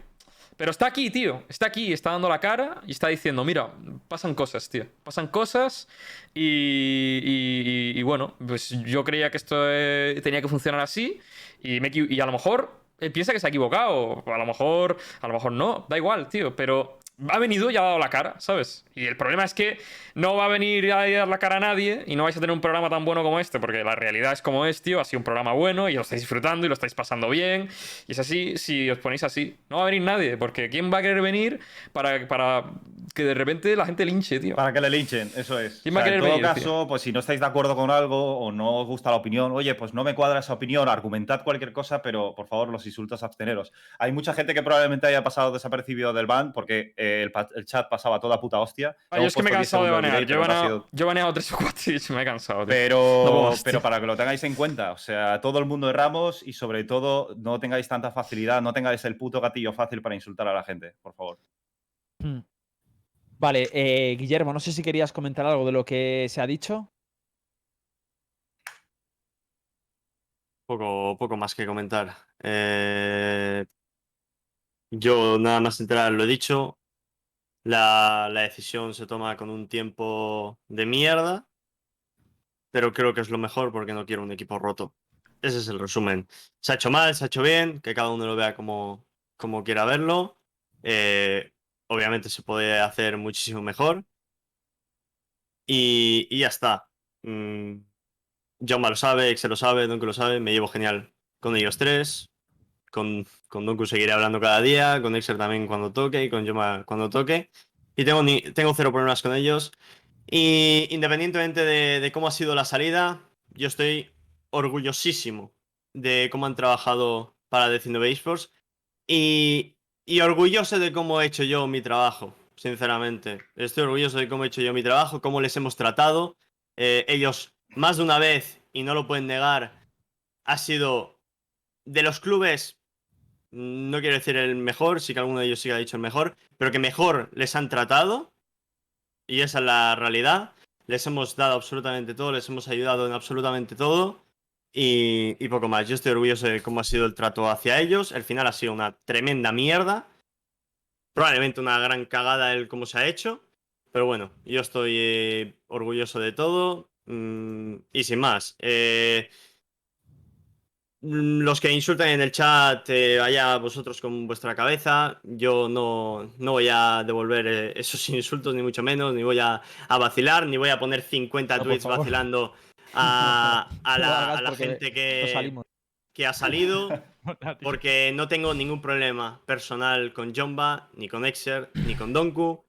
Pero está aquí, tío. Está aquí, está dando la cara y está diciendo, mira, pasan cosas, tío. Pasan cosas y, y- y- bueno, pues yo creía que esto eh, tenía que funcionar así y, me y a lo mejor él piensa que se ha equivocado. A lo mejor, a lo mejor no, da igual, tío. Pero ha venido y ha dado la cara, ¿sabes? Y el problema es que no va a venir a dar la cara a nadie y no vais a tener un programa tan bueno como este, porque la realidad es como es, tío. Ha sido un programa bueno y lo estáis disfrutando y lo estáis pasando bien. Y es así si os ponéis así. No va a venir nadie, porque ¿quién va a querer venir para, para que de repente la gente linche, tío? Para que le linchen, eso es. ¿Quién O va a sea, en querer todo venir, caso, pues si no estáis de acuerdo con algo o no os gusta la opinión, oye, pues no me cuadra esa opinión, argumentad cualquier cosa, pero por favor, los insultos absteneros. Hay mucha gente que probablemente haya pasado desapercibido del ban porque eh, el, chat pasaba toda puta hostia. Ah, yo es que me he puesto 10 cansado de banear. Yo he sido- yo he baneado tres o cuatro y me he cansado, tío. Pero, pero para que lo tengáis en cuenta, o sea, todo el mundo erramos y sobre todo no tengáis tanta facilidad, no tengáis el puto gatillo fácil para insultar a la gente, por favor. Hmm. Vale, eh, Guillermo, no sé si querías comentar algo de lo que se ha dicho. Poco, poco más que comentar. Eh, yo nada más entrar lo he dicho. La, la decisión se toma con un tiempo de mierda. Pero creo que es lo mejor porque no quiero un equipo roto. Ese es el resumen. Se ha hecho mal, se ha hecho bien, que cada uno lo vea como, como quiera verlo. Eh, obviamente se puede hacer muchísimo mejor. Y, y ya está. Mm, lo sabe, Excel lo sabe, Donku lo sabe, me llevo genial con ellos tres. Con, con Donku seguiré hablando cada día, con Excel también cuando toque y con Jomba cuando toque. Y tengo, ni, tengo cero problemas con ellos. Y independientemente de, de cómo ha sido la salida, yo estoy orgullosísimo de cómo han trabajado para 19 eSports y, y orgulloso de cómo he hecho yo mi trabajo, sinceramente. Estoy orgulloso de cómo he hecho yo mi trabajo, cómo les hemos tratado. Eh, ellos, más de una vez, y no lo pueden negar, ha sido de los clubes, no quiero decir el mejor, sí que alguno de ellos sí que ha dicho el mejor, pero que mejor les han tratado, y esa es la realidad. Les hemos dado absolutamente todo, les hemos ayudado en absolutamente todo. Y, y poco más. Yo estoy orgulloso de cómo ha sido el trato hacia ellos. El final ha sido una tremenda mierda. Probablemente una gran cagada el cómo se ha hecho. Pero bueno, yo estoy eh, orgulloso de todo. Mm, y sin más. eh, los que insultan en el chat, eh, allá vosotros con vuestra cabeza. Yo no, no voy a devolver eh, esos insultos, ni mucho menos. Ni voy a, a vacilar, ni voy a poner 50 No, por tweets vacilando a, la, a gente que, que ha salido. Porque no tengo ningún problema personal con Jomba, ni con Exer, ni con Donku.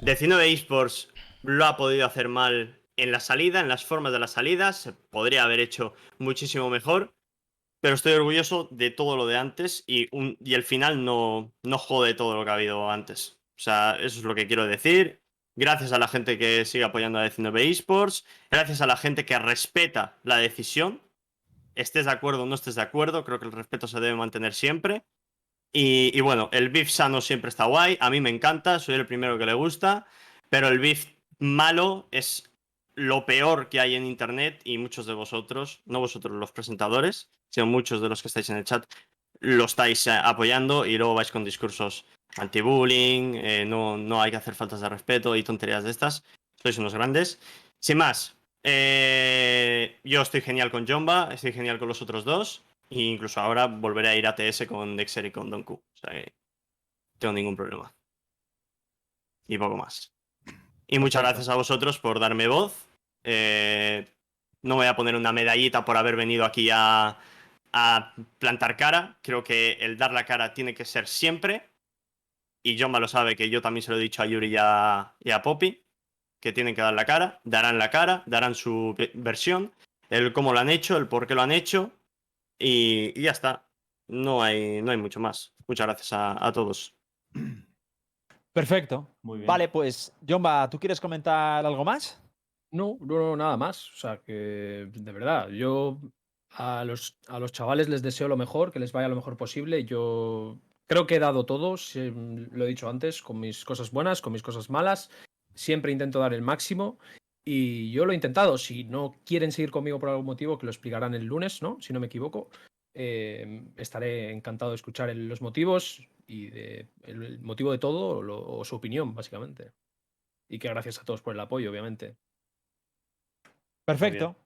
19 eSports lo ha podido hacer mal en la salida, en las formas de las salidas. Se podría haber hecho muchísimo mejor. Pero estoy orgulloso de todo lo de antes y, un- y el final no, no jode todo lo que ha habido antes. O sea, eso es lo que quiero decir. Gracias a la gente que sigue apoyando a 19 eSports. Gracias a la gente que respeta la decisión estés de acuerdo o no estés de acuerdo, creo que el respeto se debe mantener siempre. Y, y bueno, el beef sano siempre está guay, a mí me encanta, soy el primero que le gusta, pero el beef malo es lo peor que hay en Internet y muchos de vosotros, no vosotros los presentadores, sino muchos de los que estáis en el chat, lo estáis eh, apoyando y luego vais con discursos anti-bullying, eh, no, no hay que hacer faltas de respeto y tonterías de estas. Sois unos grandes. Sin más, eh, yo estoy genial con Jomba, estoy genial con los otros dos. E incluso ahora volveré a ir a TS con Dexter y con Donku. O sea que no tengo ningún problema. Y poco más. Y muchas gracias a vosotros por darme voz. Eh, no voy a poner una medallita por haber venido aquí a, a plantar cara. Creo que el dar la cara tiene que ser siempre. Y Jomba lo sabe, que yo también se lo he dicho a Yuri y a, y a Poppy, que tienen que dar la cara. Darán la cara, darán su ve- versión, el cómo lo han hecho, el por qué lo han hecho. Y, y ya está. No hay, no hay mucho más. Muchas gracias a, a todos. Perfecto. Muy bien. Vale, pues, Jomba, ¿tú quieres comentar algo más? No, no, no, nada más. O sea, que de verdad, yo a los, a los chavales les deseo lo mejor, que les vaya lo mejor posible. Yo creo que he dado todo, sí, lo he dicho antes, con mis cosas buenas, con mis cosas malas. Siempre intento dar el máximo y yo lo he intentado. Si no quieren seguir conmigo por algún motivo, que lo explicarán el lunes, ¿no? Si no me equivoco. Eh, estaré encantado de escuchar los motivos y de- el, motivo de todo lo- o su opinión, básicamente. Y que gracias a todos por el apoyo, obviamente. Perfecto.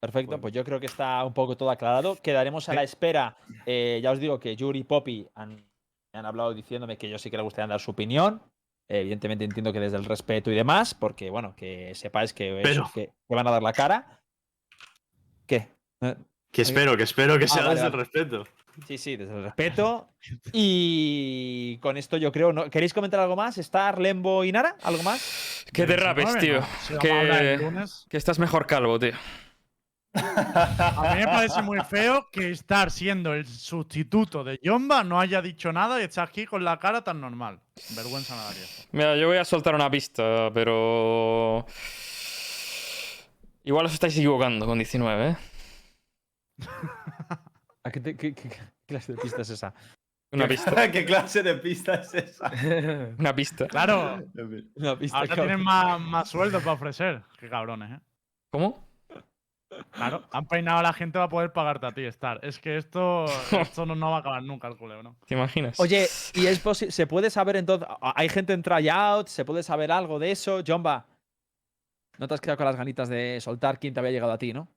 Perfecto, Bueno. pues yo creo que está un poco todo aclarado. Quedaremos a la espera. Eh, ya os digo que Yuri y Poppy han, me han hablado diciéndome que yo sí que le gustaría dar su opinión. Eh, evidentemente entiendo que desde el respeto y demás, porque bueno, que sepáis que, eso, Pero- que, que van a dar la cara. ¿Qué? Eh, Que espero, que espero que sea vale, desde el respeto. Sí, sí, desde el respeto. Y con esto yo creo. ¿no? ¿Queréis comentar algo más? ¿Estar Lembo y Nara? ¿Algo más? Que te rapes, 19, tío. Que, que estás mejor calvo, tío. A mí me parece muy feo que estar siendo el sustituto de Yomba no haya dicho nada y está aquí con la cara tan normal. Vergüenza me daría. Mira, yo voy a soltar una pista, pero. Igual os estáis equivocando con 19, ¿eh? ¿A qué, te- qué- qué- qué clase de pista es esa? Una pista. ¿Qué clase de pista es esa? Una pista. Claro, Una pista. ahora cabrón. tienen más, más sueldo para ofrecer. Qué cabrones, ¿eh? ¿Cómo? Claro, han peinado a la gente para poder pagarte a ti, Star. Es que esto, esto no, no va a acabar nunca el culeo, ¿no? ¿Te imaginas? Oye, ¿y es se puede saber entonces? ¿Hay gente en tryouts? ¿Se puede saber algo de eso? Jomba, no te has quedado con las ganitas de soltar quién te había llegado a ti, ¿no?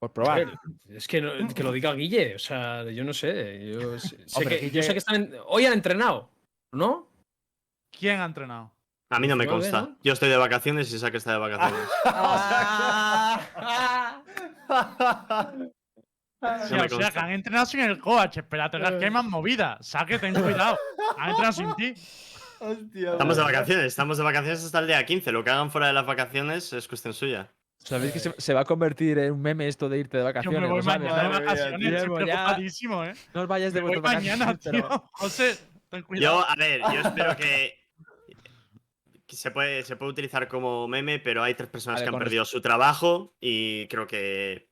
Por probar. ver, es que, no- que lo diga Guille, o sea, yo no sé. Yo sé, sé Hombre, que, Guille- yo sé que están. en- hoy han entrenado, ¿no? ¿Quién ha entrenado? A mí no me 19, consta. Yo estoy de vacaciones y Isaac está de vacaciones. Sí, o sea, que han entrenado sin el coach. Espérate, que hay más movidas. Saque, ten cuidado. Han entrenado sin ti. Estamos de vacaciones, estamos de vacaciones hasta el día 15. Lo que hagan fuera de las vacaciones es cuestión suya. ¿Sabéis que se, se va a convertir en un meme esto de irte de Yo vacaciones? me voy ¿lo sabes, mañana de vacaciones. tío. Estoy Ya- preocupadísimo, ¿eh? No os vayáis de vuestras mañana, vacaciones, tío. pero- José, ten cuidado. Yo, a ver, yo espero que se, puede, se puede utilizar como meme, pero hay tres personas Vale, que han perdido su trabajo y creo que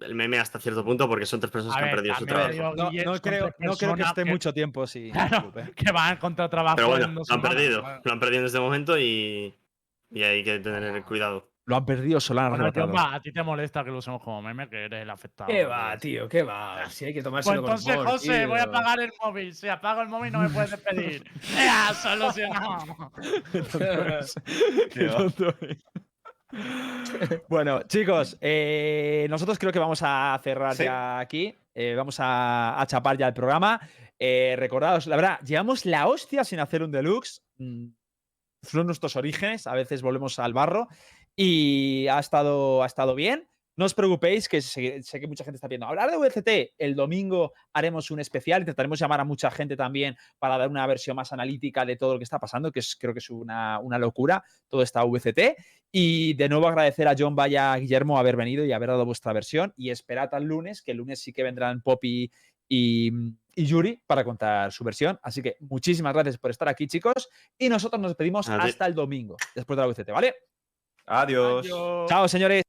el meme hasta cierto punto porque son tres personas A que han perdido su trabajo. digo, No, creo, no creo que esté mucho tiempo sin. Claro, que van a encontrar trabajo Pero bueno, lo han semanas, perdido. Lo han perdido en este momento y, y hay que tener cuidado. Lo han perdido, solo han Bueno, a ti te molesta que lo usemos como meme, que eres el afectado. ¿Qué va, ¿no? tío? ¿Qué va? Si hay que Pues tomárselo con entonces, José, voy a apagar el móvil. Si apago el móvil, no me puedes despedir. ¡Ea, solucionado! Qué tonto es. bueno, chicos, eh, nosotros creo que vamos a cerrar Sí. ya aquí. Eh, vamos a, a chapar ya el programa. Eh, recordaos, la verdad, llevamos la hostia sin hacer un deluxe. Mm, Son nuestros orígenes, a veces volvemos al barro. Y ha estado, ha estado bien. No os preocupéis, que sé, sé que mucha gente está viendo. Hablar de VCT, el domingo haremos un especial, intentaremos llamar a mucha gente también para dar una versión más analítica de todo lo que está pasando, que es, creo que es una, una locura, todo está VCT. Y de nuevo agradecer a John Vaya, Guillermo, haber venido y haber dado vuestra versión. Y esperad al lunes, que el lunes sí que vendrán Poppy y, y Yuri para contar su versión. Así que muchísimas gracias por estar aquí, chicos. Y nosotros nos despedimos hasta el domingo, después de la VCT, ¿vale? Adiós. Adiós. Chao, señores.